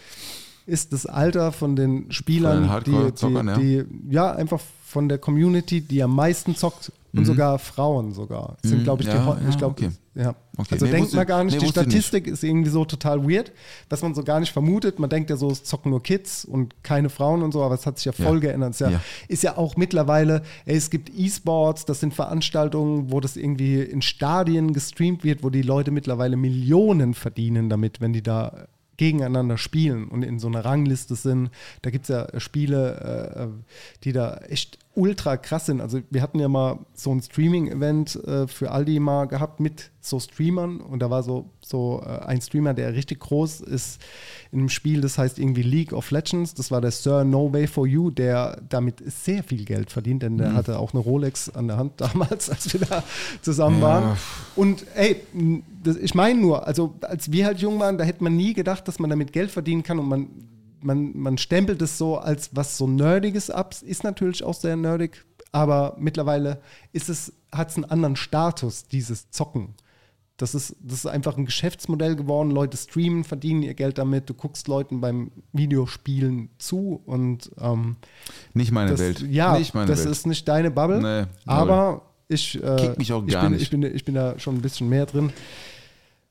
ist das Alter von den Spielern, Von den die, Hardcore-Zockern, ja. die, die, ja, einfach von der Community, die am meisten zockt und sogar Frauen sogar. Sind, Mhm, glaube ich, die, ich glaube, okay. ja. Okay, Also nee, denkt man gar nicht, nee, die ich nicht. Statistik ist irgendwie so total weird, dass man so gar nicht vermutet. Man denkt ja so, es zocken nur Kids und keine Frauen und so, aber es hat sich ja voll Ja. geändert. Es ist ja, Ja. ist ja auch mittlerweile, ey, es gibt E-Sports, das sind Veranstaltungen, wo das irgendwie in Stadien gestreamt wird, wo die Leute mittlerweile Millionen verdienen damit, wenn die da gegeneinander spielen und in so einer Rangliste sind. Da gibt es ja Spiele, äh, die da echt ultra krass sind. Also wir hatten ja mal so ein Streaming-Event äh, für Aldi mal gehabt mit so Streamern und da war so, so äh, ein Streamer, der richtig groß ist in einem Spiel, das heißt irgendwie League of Legends. Das war der Sir No Way For You, der damit sehr viel Geld verdient, denn Mhm. der hatte auch eine Rolex an der Hand damals, als wir da zusammen waren. Und ey, das, ich meine nur, also als wir halt jung waren, da hätte man nie gedacht, dass man damit Geld verdienen kann und man, man, man stempelt es so als was so Nerdiges ab. Ist natürlich auch sehr nerdig, aber mittlerweile ist es, hat es einen anderen Status, dieses Zocken. Das ist, das ist einfach ein Geschäftsmodell geworden. Leute streamen, verdienen ihr Geld damit. Du guckst Leuten beim Videospielen zu und ähm, Nicht meine das, Welt. ja, nicht meine das Welt. ist nicht deine Bubble. Nee, aber ich, äh, Kickt mich auch ich, gar bin, nicht. Ich bin, ich bin da schon ein bisschen mehr drin.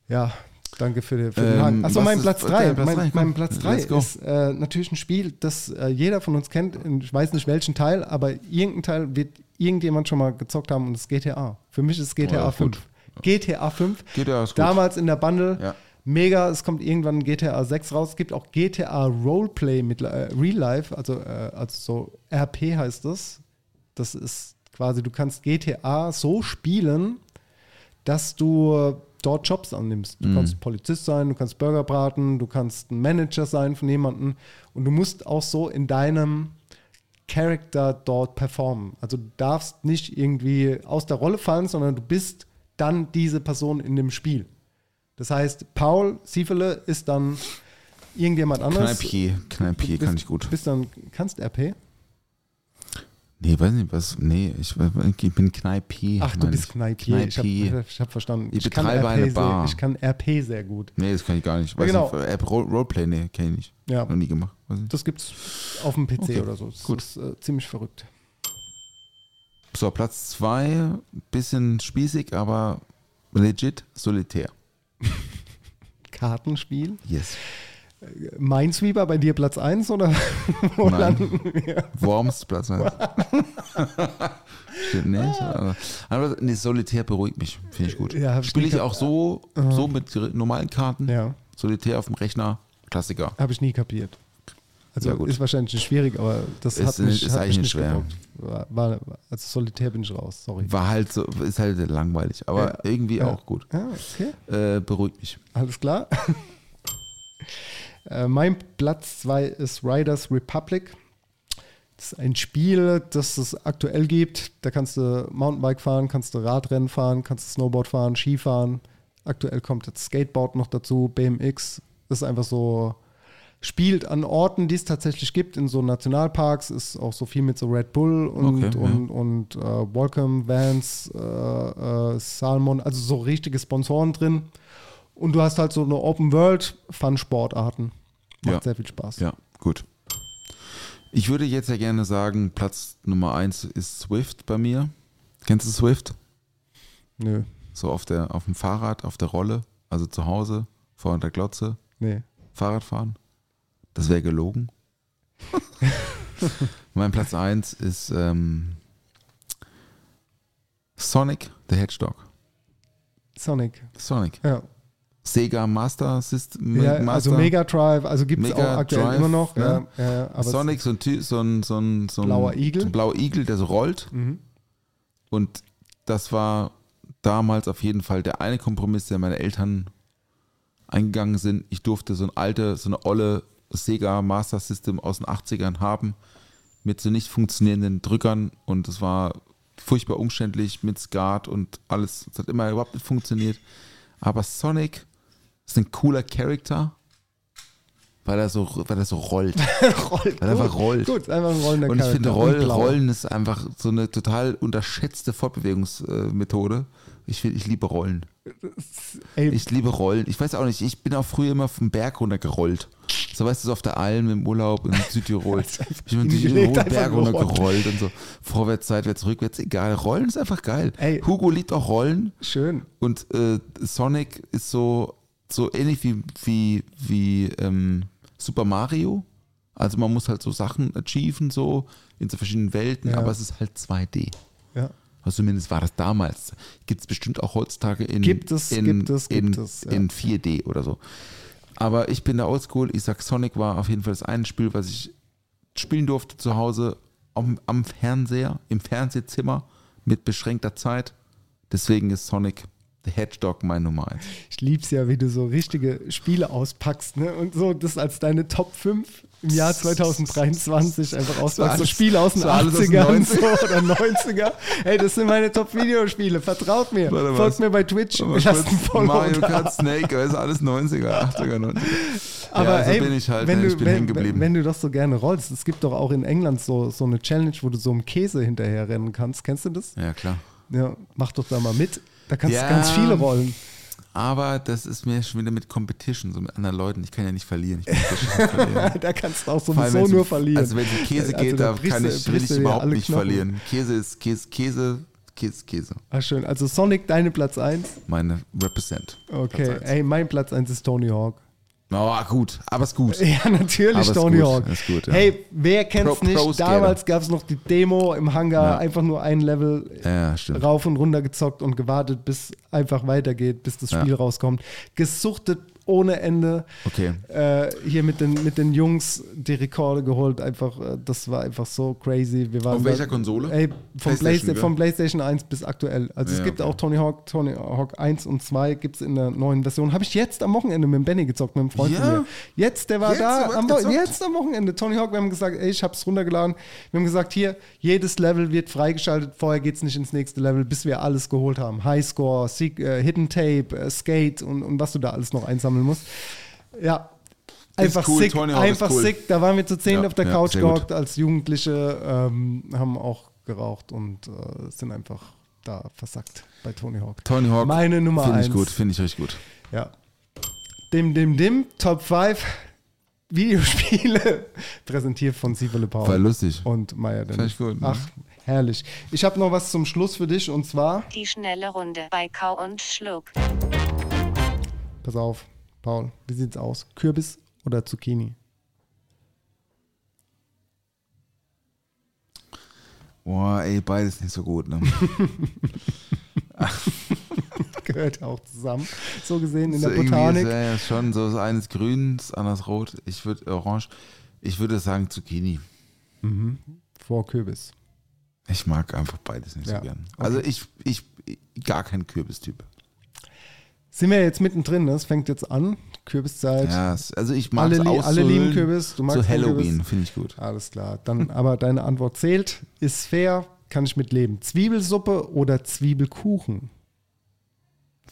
Ja, danke für, den- für den Ähm, Haken. Achso, mein Platz dein 3. Platz Mein, drei? mein Platz 3 let's go. ist äh, natürlich ein Spiel, das äh, jeder von uns kennt. Ich weiß nicht welchen Teil, aber irgendein Teil wird irgendjemand schon mal gezockt haben und das ist GTA. Für mich ist es GTA Ja, 5. gut. GTA 5. GTA ist gut. Damals in der Bundle. Ja. Mega, es kommt irgendwann GTA 6 raus. Es gibt auch GTA Roleplay mit äh, Real Life, also, äh, also so RP heißt das. Das ist quasi, du kannst GTA so spielen, dass du äh, dort Jobs annimmst. Mhm. Du kannst Polizist sein, du kannst Burger braten, du kannst ein Manager sein von jemandem und du musst auch so in deinem Charakter dort performen. Also du darfst nicht irgendwie aus der Rolle fallen, sondern du bist dann diese Person in dem Spiel. Das heißt, Paul Siefele ist dann irgendjemand anderes. Kneipier, Kneipier kann ich gut. Bist dann, kannst RP? Nee, weiß nicht, was. Nee, ich, ich bin Kneipier. Ach, du bist ich. Kneipier. Ich habe ich hab verstanden. Ich kann betreibe RP eine sehr, Bar. ich kann RP sehr gut. Nee, das kann ich gar nicht. Ja, Weiß genau. nicht, App Role- Roleplay, nee, kenne ich nicht. Ja. Noch nie gemacht. Das gibt's auf dem PC Okay, oder so. Das gut. ist äh, ziemlich verrückt. So, Platz zwei, bisschen spießig, aber legit solitär. Kartenspiel. Yes. Minesweeper bei dir Platz 1 oder wo Nein. landen wir? Worms, Platz eins. Stimmt nicht. Aber, aber nee, solitär beruhigt mich. Finde ich gut. Ja, Spiele ich auch so, so mit normalen Karten. Ja, Solitär auf dem Rechner. Klassiker. habe ich nie kapiert. Also Ja, ist wahrscheinlich nicht schwierig, aber das Ist hat mich, nicht- ist hat eigentlich mich nicht schwer. War, war, also Solitär bin ich raus, sorry. War halt so, ist halt langweilig, aber Ja. irgendwie Ja. auch gut. Ja, okay. Äh, beruhigt mich. Alles klar. Äh, mein Platz 2 ist Riders Republic. Das ist ein Spiel, das es aktuell gibt. Da kannst du Mountainbike fahren, kannst du Radrennen fahren, kannst du Snowboard fahren, Skifahren. Aktuell kommt jetzt Skateboard noch dazu, BMX. Das ist einfach so, spielt an Orten, die es tatsächlich gibt, in so Nationalparks, ist auch so viel mit so Red Bull und, Okay, ja. und, und äh, Welcome, Vans, äh, äh, Salmon, also so richtige Sponsoren drin. Und du hast halt so eine Open World Fun-Sportarten. Macht Ja. sehr viel Spaß. Ja, gut. Ich würde jetzt ja gerne sagen, Platz Nummer eins ist Swift bei mir. Kennst du Swift? Nö, So auf, der, auf dem Fahrrad, auf der Rolle, also zu Hause, vor der Glotze, nee. Fahrrad fahren. Das wäre gelogen. mein Platz eins ist ähm, Sonic the Hedgehog. Sonic. Sonic. Ja. Sega Master System. ja Master. also Mega Drive, also gibt es auch aktuell Drive, immer noch. ne? Ja, ja, ja, Sonic, so ein, so ein, so ein, so ein Blauer Igel. So ein blauer Igel, der so rollt. Mhm. Und das war damals auf jeden Fall der eine Kompromiss, der meine Eltern eingegangen sind. Ich durfte so ein alte, so eine olle Sega Master System aus den 80ern haben mit so nicht funktionierenden Drückern und es war furchtbar umständlich mit Skat und alles. Es hat immer überhaupt nicht funktioniert. Aber Sonic ist ein cooler Charakter, weil er so, weil er so rollt. rollt. Weil er einfach rollt. Gut, einfach ein rollender Und ich finde, Charakter. Roll, blau. Rollen ist einfach so eine total unterschätzte Fortbewegungsmethode. Ich, find, ich liebe Rollen. Ey, Ich liebe Rollen. Ich weiß auch nicht, ich bin auch früher immer vom Berg runtergerollt. So weißt du, so auf der Alm im Urlaub in Südtirol. Ich bin durch den hohen Berg gerollt. runtergerollt und so. Vorwärts, seitwärts, rückwärts, egal. Rollen ist einfach geil. Ey. Hugo liebt auch Rollen. schön. Und äh, Sonic ist so, so ähnlich wie, wie, wie ähm, Super Mario. Also man muss halt so Sachen achieven, so in so verschiedenen Welten, Ja. aber es ist halt 2D. Ja. Also zumindest war das damals. Gibt es bestimmt auch heutzutage in, Gibt es, in, gibt es, in, gibt es, ja. in 4D oder so. Aber ich bin da oldschool. Ich sag, Sonic war auf jeden Fall das eine Spiel, was ich spielen durfte zu Hause am, am Fernseher, im Fernsehzimmer mit beschränkter Zeit. Deswegen ist Sonic the Hedgehog mein Nummer 1. Ich lieb's ja, wie du so richtige Spiele auspackst, ne? Und so das als deine Top 5 im Jahr 2023 einfach auspackst. So Spiele aus den das war alles aus den 80ern so, oder 90er. Hey, das sind meine Top-Videospiele. Vertraut mir. Warte? Folgt mir bei Twitch. Lasst ein Follow Mario da. Kart, Snake, das ist alles 90er, 80er, 90er. Aber ja, so ey, bin ich halt, wenn, ne? du, ich bin wenn, geblieben. wenn du das so gerne rollst, es gibt doch auch in England so, so eine Challenge, wo du so einem Käse hinterher rennen kannst. Kennst du das? ja, klar. Ja, mach doch da mal mit. Da kannst Ja. du ganz viele rollen. Aber das ist mir schon wieder mit Competition, so mit anderen Leuten. Ich kann ja nicht verlieren. Verlieren. da kannst du auch allem, sowieso nur verlieren. Also wenn es um Käse Also geht, da da brichst kann ich, will ich überhaupt nicht Knochen. verlieren. Käse ist Käse, Käse, Käse, Käse. Ah, schön. Also Sonic, deine Platz 1. Meine Represent. Okay. Platz eins. Ey, mein Platz 1 ist Tony Hawk. Oh, gut, aber ist gut. Ja, natürlich Tony gut, Hawk. ist gut, ja. Hey, wer kennt's Pro- nicht? Damals gab es noch die Demo im Hangar, Ja. einfach nur ein Level Ja, rauf und runter gezockt und gewartet, bis einfach weitergeht, bis das. Spiel rauskommt. Gesuchtet ohne Ende. Okay. Äh, hier mit den, mit den Jungs die Rekorde geholt. Einfach, äh, das war einfach so crazy. Wir waren Auf da- welcher Konsole? Ey, vom PlayStation, gell? vom PlayStation 1 bis aktuell. Also es Ja, gibt okay. auch Tony Hawk, Tony Hawk 1 und 2 gibt es in der neuen Version. Habe ich jetzt am Wochenende mit dem Benny gezockt, mit einem Freund Ja? von mir. Jetzt, der war Jetzt? da, am gezockt? jetzt am Wochenende. Tony Hawk, wir haben gesagt, ey, ich habe es runtergeladen. Wir haben gesagt, hier, jedes Level wird freigeschaltet. Vorher geht es nicht ins nächste Level, bis wir alles geholt haben. Highscore, Seek, äh, Hidden Tape, äh, Skate und, und was du da alles noch einsammeln musst. Ja, einfach cool, sick, einfach cool. sick. Da waren wir zu zehn Ja, auf der ja, Couch gehockt als Jugendliche, ähm, haben auch geraucht und äh, sind einfach da versackt bei Tony Hawk. Tony Hawk. Meine Nummer Finde ich eins. gut, finde ich richtig gut. Ja. Dim, dim, dim, Top 5 Videospiele, präsentiert von Sievele Paul. War lustig. Und Fand Dennis. gut, ne? Ach, herrlich. Ich habe noch was zum Schluss für dich und zwar, Die schnelle Runde bei Kau und Schluck. pass auf, Paul, wie sieht's aus? Kürbis oder Zucchini? Boah, ey, beides nicht so gut, ne? Gehört auch zusammen. So gesehen in so der Botanik. Ist, ja, schon so, so eines grün, das anderes rot. Ich würde orange. Ich würde sagen Zucchini. Vor Kürbis. Ich mag einfach beides nicht Ja, so gern. Also ich, ich, gar kein Kürbistyp. Sind wir jetzt mittendrin, ne? Es fängt jetzt an. Kürbiszeit. Ja, also ich mag alle, alle lieben. Kürbis. Du magst Zu keinen Halloween, finde ich gut. Alles klar. Dann aber deine Antwort zählt, ist fair, kann ich mit leben. Zwiebelsuppe oder Zwiebelkuchen?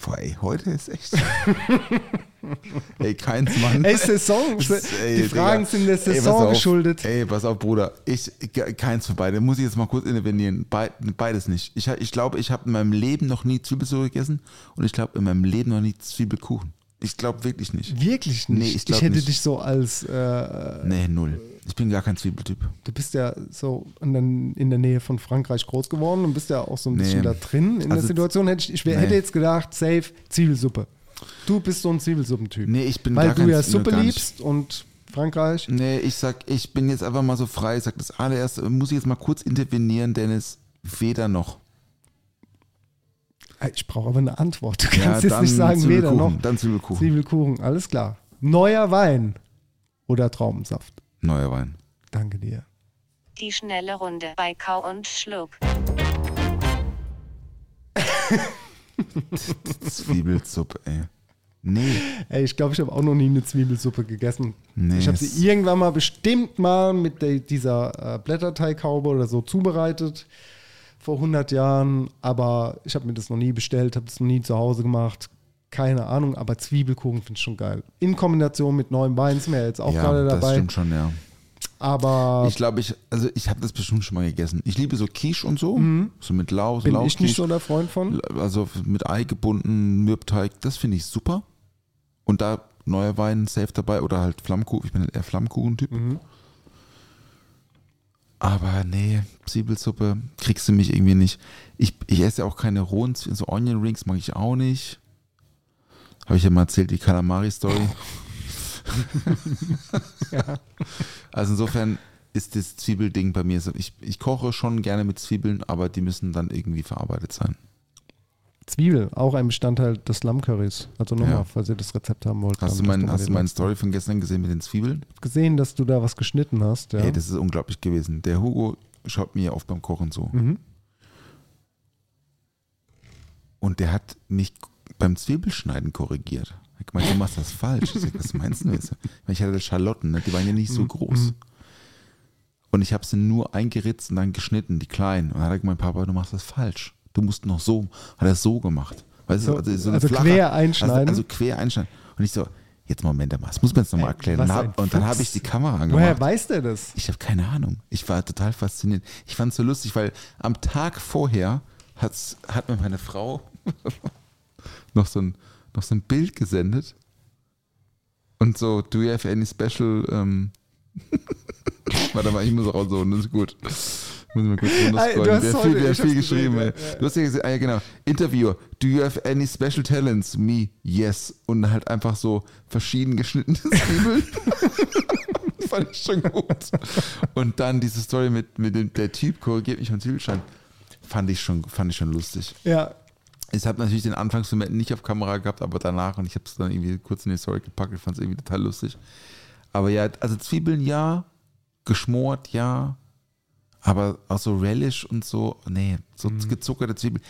Boah, ey, heute ist echt. ey, keins, Mann. Ey, Saison. Ey, die Fragen Digga. sind der Ey, Saison auf. geschuldet. Ey, pass auf, Bruder. Ich, keins von beiden. Muss ich jetzt mal kurz intervenieren. Be beides nicht. Ich, ha- ich glaube, ich habe in meinem Leben noch nie Zwiebelsuppe gegessen und ich glaube, in meinem Leben noch nie Zwiebelkuchen. Ich glaube wirklich nicht. Wirklich nicht. Nee, ich ich, hätte nicht. dich so als, äh, Nee, null. Ich bin gar kein Zwiebeltyp. du bist ja so in der, in der Nähe von Frankreich groß geworden und bist ja auch so ein Nee. bisschen da drin in der Also, Situation. Hätte ich, ich wär, nee. hätte jetzt gedacht, safe, Zwiebelsuppe. Du bist so ein Zwiebelsuppentyp. Nee, ich bin Weil gar du kein ja Suppe liebst und Frankreich. Nee, ich sag, ich bin jetzt einfach mal so frei. Ich sag das allererste, muss ich jetzt mal kurz intervenieren, Dennis. Weder noch. Ich brauche aber eine Antwort. Du Ja, kannst jetzt dann nicht sagen, weder noch. Dann Zwiebelkuchen. Zwiebelkuchen, alles klar. Neuer Wein oder Traubensaft? Neuer Wein. Danke dir. Die schnelle Runde bei Kau und Schluck. Zwiebelsuppe, ey. Nee. Ey, ich glaube, ich habe auch noch nie eine Zwiebelsuppe gegessen. Nee, ich habe sie irgendwann mal bestimmt mal mit der, dieser äh, Blätterteighaube oder so zubereitet vor 100 Jahren, aber ich habe mir das noch nie bestellt, habe das noch nie zu Hause gemacht. Keine Ahnung, aber Zwiebelkuchen finde ich schon geil. In Kombination mit neuem Wein wir ja jetzt auch ja, gerade das dabei. stimmt schon, ja. Aber Ich glaube, ich, also ich habe das bestimmt schon mal gegessen. Ich liebe so Quiche und so, so mit Lau, so Mhm. bin ich nicht so der Freund von. Also mit Ei gebunden, Mürbteig, das finde ich super. Und da neuer Wein safe dabei oder halt Flammkuchen. Ich bin halt eher Flammkuchen-Typ. Mhm. Aber nee, Zwiebelsuppe kriegst du mich irgendwie nicht. Ich, ich esse ja auch keine rohen Zwiebeln, so Onion Rings mag ich auch nicht. Habe ich ja mal erzählt, die Calamari-Story. Also insofern ist das Zwiebelding bei mir so. Ich, ich koche schon gerne mit Zwiebeln, aber die müssen dann irgendwie verarbeitet sein. Zwiebel, auch ein Bestandteil des Lammcurrys. Also nochmal, Ja. falls ihr das Rezept haben wollt. Hast du, mein, hast du meine Story von gestern gesehen mit den Zwiebeln? Ich gesehen, dass du da was geschnitten hast. Ja. Ey, das ist unglaublich gewesen. Der Hugo schaut mir oft beim Kochen zu. Mhm. Und der hat mich beim Zwiebelschneiden korrigiert. Er hat gemeint, du machst das falsch. Ich sag, was meinst du jetzt? Ich hatte Schalotten, ne? die waren ja nicht Mhm. so groß. Und ich habe sie nur eingeritzt und dann geschnitten, die kleinen. Und dann hat er gemeint, Papa, du machst das falsch. Du musst noch so. Hat er so gemacht. Weißt So, du, eine also quer einschneiden? Also, also quer einschneiden. Und ich so, jetzt Moment mal, das muss man jetzt nochmal erklären. Und, hab, und dann habe ich die Kamera angemacht. Woher weiß der das? Ich habe keine Ahnung. Ich war total fasziniert. Ich fand es so lustig, weil am Tag vorher hat's, hat mir meine Frau noch, so ein, noch so ein Bild gesendet. Und so, do you have any special. Ähm Warte mal, ich muss rausholen, das ist gut. Ich mal kurz runterscrollen. hast Der hat heute- viel, viel geschrieben, gesehen, ja. Du hast ja gesagt, ah, ja genau. Interviewer, do you have any special talents? Me, yes. Und halt einfach so verschieden geschnittene Zwiebeln. fand ich schon gut. Und dann diese Story mit, mit dem, der Typ korrigiert mich vom Zwiebelschein. Fand ich schon, fand ich schon lustig. Ja. Ich habe natürlich den Anfangsmoment nicht auf Kamera gehabt, aber danach und ich habe es dann irgendwie kurz in die Story gepackt. Ich fand es irgendwie total lustig. Aber ja, also Zwiebeln ja, geschmort ja, aber auch so Relish und so, nee, so gezuckerte Zwiebeln.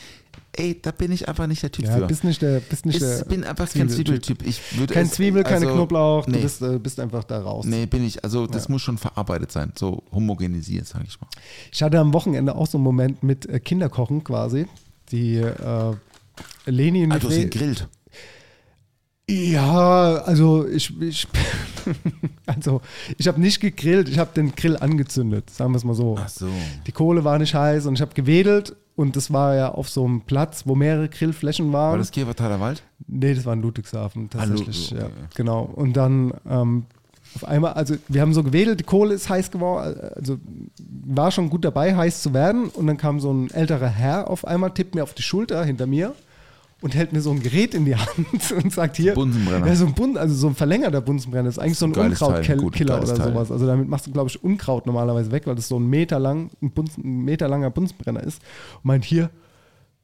Ey, da bin ich einfach nicht der Typ Mhm. Ja, für. bist nicht der, bist nicht ich der bin einfach kein Zwiebeltyp. Ich würde Kein es- Zwiebel, keine also, Knoblauch, Nee, du bist, äh, bist einfach da raus. nee, bin ich. Also das Ja. muss schon verarbeitet sein, so homogenisiert, sage ich mal. Ich hatte am Wochenende auch so einen Moment mit äh, Kinderkochen quasi. Die äh, Leni und ihn Fre- gegrillt. Ja, also ich, ich also ich habe nicht gegrillt, ich habe den Grill angezündet, sagen wir es mal so. Ach so. Die Kohle war nicht heiß und ich habe gewedelt und das war ja auf so einem Platz, wo mehrere Grillflächen waren. War das Kiewertaler Wald? Nee, das war in Ludwigshafen tatsächlich. Lu- ja, okay. genau. Und dann ähm, auf einmal, also wir haben so gewedelt, die Kohle ist heiß geworden, also war schon gut dabei, heiß zu werden. Und dann kam so ein älterer Herr auf einmal, tippt mir auf die Schulter hinter mir und hält mir so ein Gerät in die Hand und sagt hier. Bunsenbrenner. Ja, so ein Bund, also so ein verlängerter Bunsenbrenner. Das ist eigentlich so ein Unkrautkiller oder Teil. sowas. Also damit machst du, glaube ich, Unkraut normalerweise weg, weil das so ein Meter lang, ein, Bunsen, ein Meter langer Bunsenbrenner ist. Und meint hier,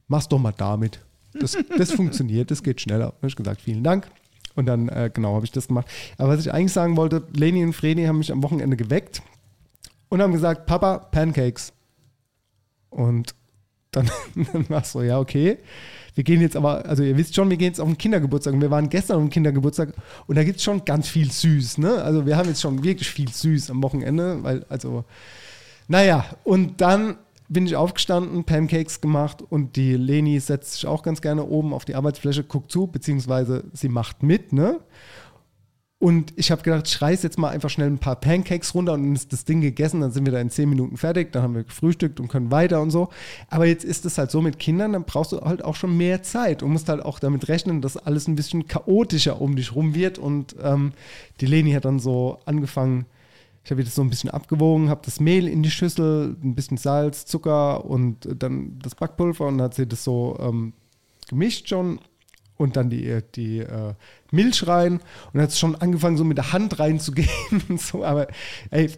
mach's doch mal damit. Das, das funktioniert, das geht schneller. Habe ich gesagt, vielen Dank. Und dann, äh, genau, habe ich das gemacht. Aber was ich eigentlich sagen wollte, Leni und Fredi haben mich am Wochenende geweckt und haben gesagt, Papa, Pancakes. Und dann, dann war es so, ja, okay. Wir gehen jetzt aber, also ihr wisst schon, wir gehen jetzt auf den Kindergeburtstag. Und wir waren gestern auf dem Kindergeburtstag und da gibt es schon ganz viel süß, ne? Also wir haben jetzt schon wirklich viel süß am Wochenende, weil, also, naja, und dann bin ich aufgestanden, Pancakes gemacht und die Leni setzt sich auch ganz gerne oben auf die Arbeitsfläche, guckt zu, beziehungsweise sie macht mit, ne? Und ich habe gedacht, ich reiß jetzt mal einfach schnell ein paar Pancakes runter und dann ist das Ding gegessen, dann sind wir da in 10 Minuten fertig, dann haben wir gefrühstückt und können weiter und so. Aber jetzt ist es halt so mit Kindern, dann brauchst du halt auch schon mehr Zeit und musst halt auch damit rechnen, dass alles ein bisschen chaotischer um dich rum wird. Und ähm, die Leni hat dann so angefangen, ich habe das so ein bisschen abgewogen, habe das Mehl in die Schüssel, ein bisschen Salz, Zucker und dann das Backpulver und dann hat sie das so ähm, gemischt schon und dann die, die äh, Milch rein. Und hat es schon angefangen, so mit der Hand reinzugehen so, aber ey,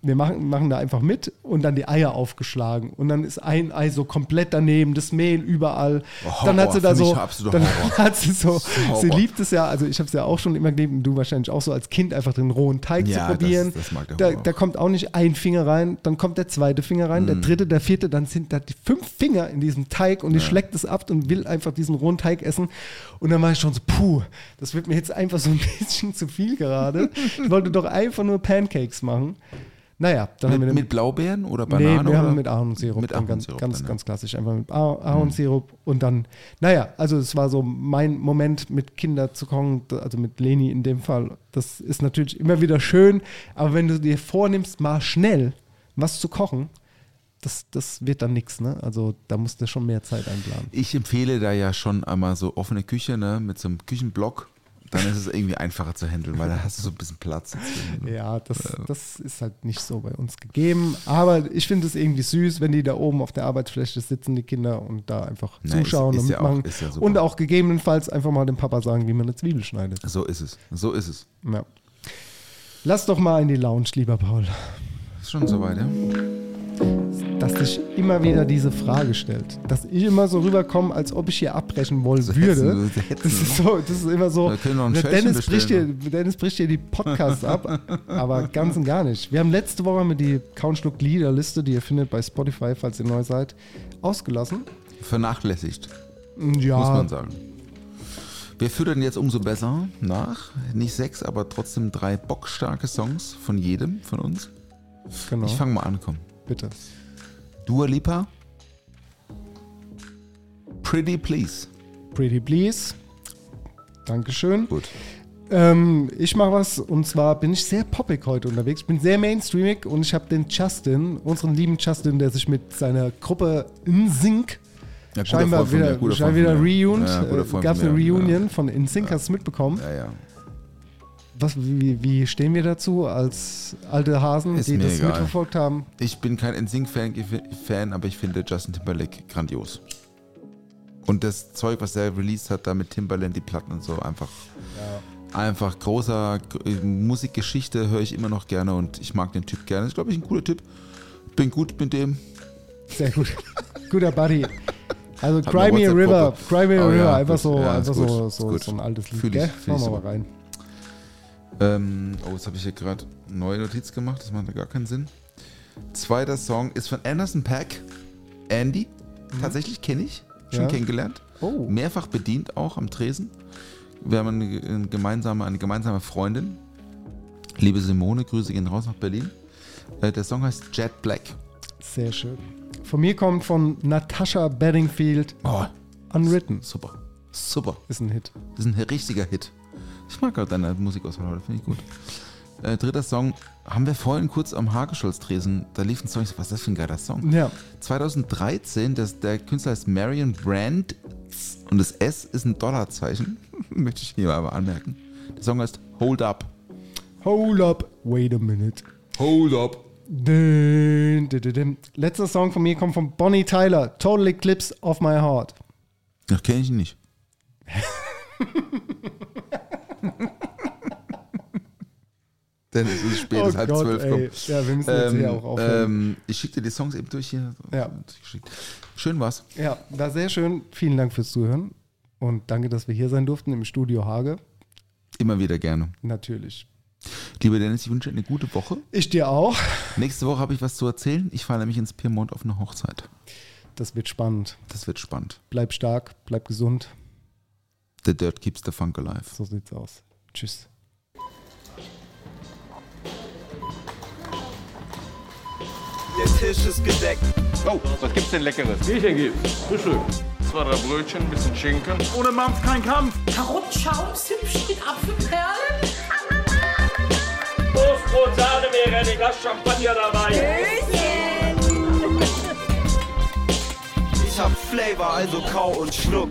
wir machen, machen da einfach mit und dann die Eier aufgeschlagen und dann ist ein Ei so komplett daneben, das Mehl überall. Oh, dann hat sie da so, dann Horror. hat sie so, Horror. sie liebt es ja, also ich habe es ja auch schon immer geliebt und du wahrscheinlich auch so als Kind einfach den rohen Teig Ja, zu probieren. das- das mag der da, Horror. da kommt auch nicht ein Finger rein, dann kommt der zweite Finger rein, Mhm. der dritte, der vierte, dann sind da die fünf Finger in diesem Teig und die schleckt es ab und will einfach diesen rohen Teig essen. Und dann war ich schon so, puh, das wird mir jetzt einfach so ein bisschen zu viel gerade. Ich wollte doch einfach nur Pancakes machen. Naja, dann haben wir Mit, den mit Blaubeeren oder Nee, Banane? wir oder? haben mit Ahornsirup. Mit dann ganz, Ahornsirup ganz, ja. ganz klassisch. Einfach mit Ah- Ahornsirup. Und dann, naja, also es war so mein Moment mit Kindern zu kochen, also mit Leni in dem Fall. Das ist natürlich immer wieder schön, aber wenn du dir vornimmst, mal schnell was zu kochen, das, das wird dann nichts, ne? Also da musst du schon mehr Zeit einplanen. Ich empfehle da ja schon einmal so offene Küche, ne, mit so einem Küchenblock. Dann ist es irgendwie einfacher zu handeln, weil da hast du so ein bisschen Platz. dazwischen. Ja, das, das ist halt nicht so bei uns gegeben. Aber ich finde es irgendwie süß, wenn die da oben auf der Arbeitsfläche sitzen, die Kinder, und da einfach Na, ist- zuschauen ist und ja auch- mitmachen. ist ja und auch gegebenenfalls einfach mal dem Papa sagen, wie man eine Zwiebel schneidet. So ist es. So ist es. Ja. Lass doch mal in die Lounge, lieber Paul. Ist schon soweit, ja? Dass sich immer wieder diese Frage stellt. Dass ich immer so rüberkomme, als ob ich hier abbrechen wollen würde. Das ist, so, das ist immer so. Dennis, bricht hier, bestellen. Dennis bricht hier die Podcasts ab, aber ganz und gar nicht. Wir haben letzte Woche mit die Countschluck Liederliste, die ihr findet bei Spotify, falls ihr neu seid, ausgelassen. Vernachlässigt, Ja, muss man sagen. Wir füttern jetzt umso besser nach. Nicht sechs, aber trotzdem drei bockstarke Songs von jedem von uns. genau. Ich fange mal an, komm. Bitte. Dua Lipa. Pretty Please. Pretty Please. Dankeschön. Gut. Ähm, ich mache was und zwar bin ich sehr poppig heute unterwegs. Ich bin sehr mainstreamig und ich habe den Justin, unseren lieben Justin, der sich mit seiner Gruppe InSync Ja, scheinbar wieder, scheinbar wieder von mir. reuned. Ja, äh, Gab es eine Reunion von InSync, hast du es mitbekommen? Ja, ja. Was, wie, wie stehen wir dazu als alte Hasen, Ist die das egal. mitverfolgt haben? Ich bin kein NSYNC-Fan, Fan, aber ich finde Justin Timberlake grandios. Und das Zeug, was er released hat, da mit Timberland, die Platten und so, einfach, einfach großer Musikgeschichte, höre ich immer noch gerne und ich mag den Typ gerne. Ist, glaube ich, ein cooler Typ. Bin gut mit dem. Sehr gut. Guter Buddy. Also a River, WhatsApp-Gruppe. Cry Me a Oh River, ja, einfach gut. so, Ja, einfach so, so, so ein altes Lied. Fühl ich, gell? fühl ich so. mal rein. Ähm, oh, jetzt habe ich hier gerade eine neue Notiz gemacht, das macht ja gar keinen Sinn. Zweiter Song ist von Anderson Pack. Andy. Tatsächlich kenne ich. Schon Ja. kennengelernt. Oh. Mehrfach bedient auch am Tresen. Wir haben eine, eine, gemeinsame, eine gemeinsame Freundin. Liebe Simone, Grüße gehen raus nach Berlin. Äh, der Song heißt Jet Black. Sehr schön. Von mir kommt von Natasha Bedingfield Oh, Unwritten. super. Super. Ist ein Hit. Ist ein richtiger Hit. Ich mag gerade deine Musikauswahl heute, finde ich gut. Äh, dritter Song haben wir vorhin kurz am Hagescholz-Tresen. Da lief ein Song. Ich so, was ist das für ein geiler Song? Ja. 2013, das, der Künstler heißt Marion Brand und das S ist ein Dollarzeichen. Möchte ich hier aber anmerken. Der Song heißt Hold Up. Hold up, wait a minute. Hold Up. Dün, dün, dün, dün. Letzter Song von mir kommt von Bonnie Tyler. Total Eclipse of My Heart. Das kenne ich nicht. Denn es ist spät, es ist halb zwölf. komm. Oh ey. Ja, wir müssen jetzt hier auch aufhören. ähm, ich schicke dir die Songs eben durch hier. Ja. Schön war's. Ja, war sehr schön. Vielen Dank fürs Zuhören. Und danke, dass wir hier sein durften im Studio Hage. Immer wieder gerne. Natürlich. Lieber Dennis, ich wünsche dir eine gute Woche. Ich dir auch. Nächste Woche habe ich was zu erzählen. Ich fahre nämlich ins Piemont auf eine Hochzeit. Das wird spannend. Das wird spannend. Bleib stark, bleib gesund. The Dirt keeps the funk alive. So sieht's aus. Tschüss. Der Tisch ist gedeckt. Oh, was gibt's denn Leckeres? Bierchen gibt's. Frühstück. Zwei, drei Brötchen, ein bisschen Schinken. Ohne Mampf kein Kampf. Karottenschaums hübsch mit Apfelperlen. Toastbrot, Sahne, ein Glas Champagner dabei. Ich hab Flavor, also kau und schluck.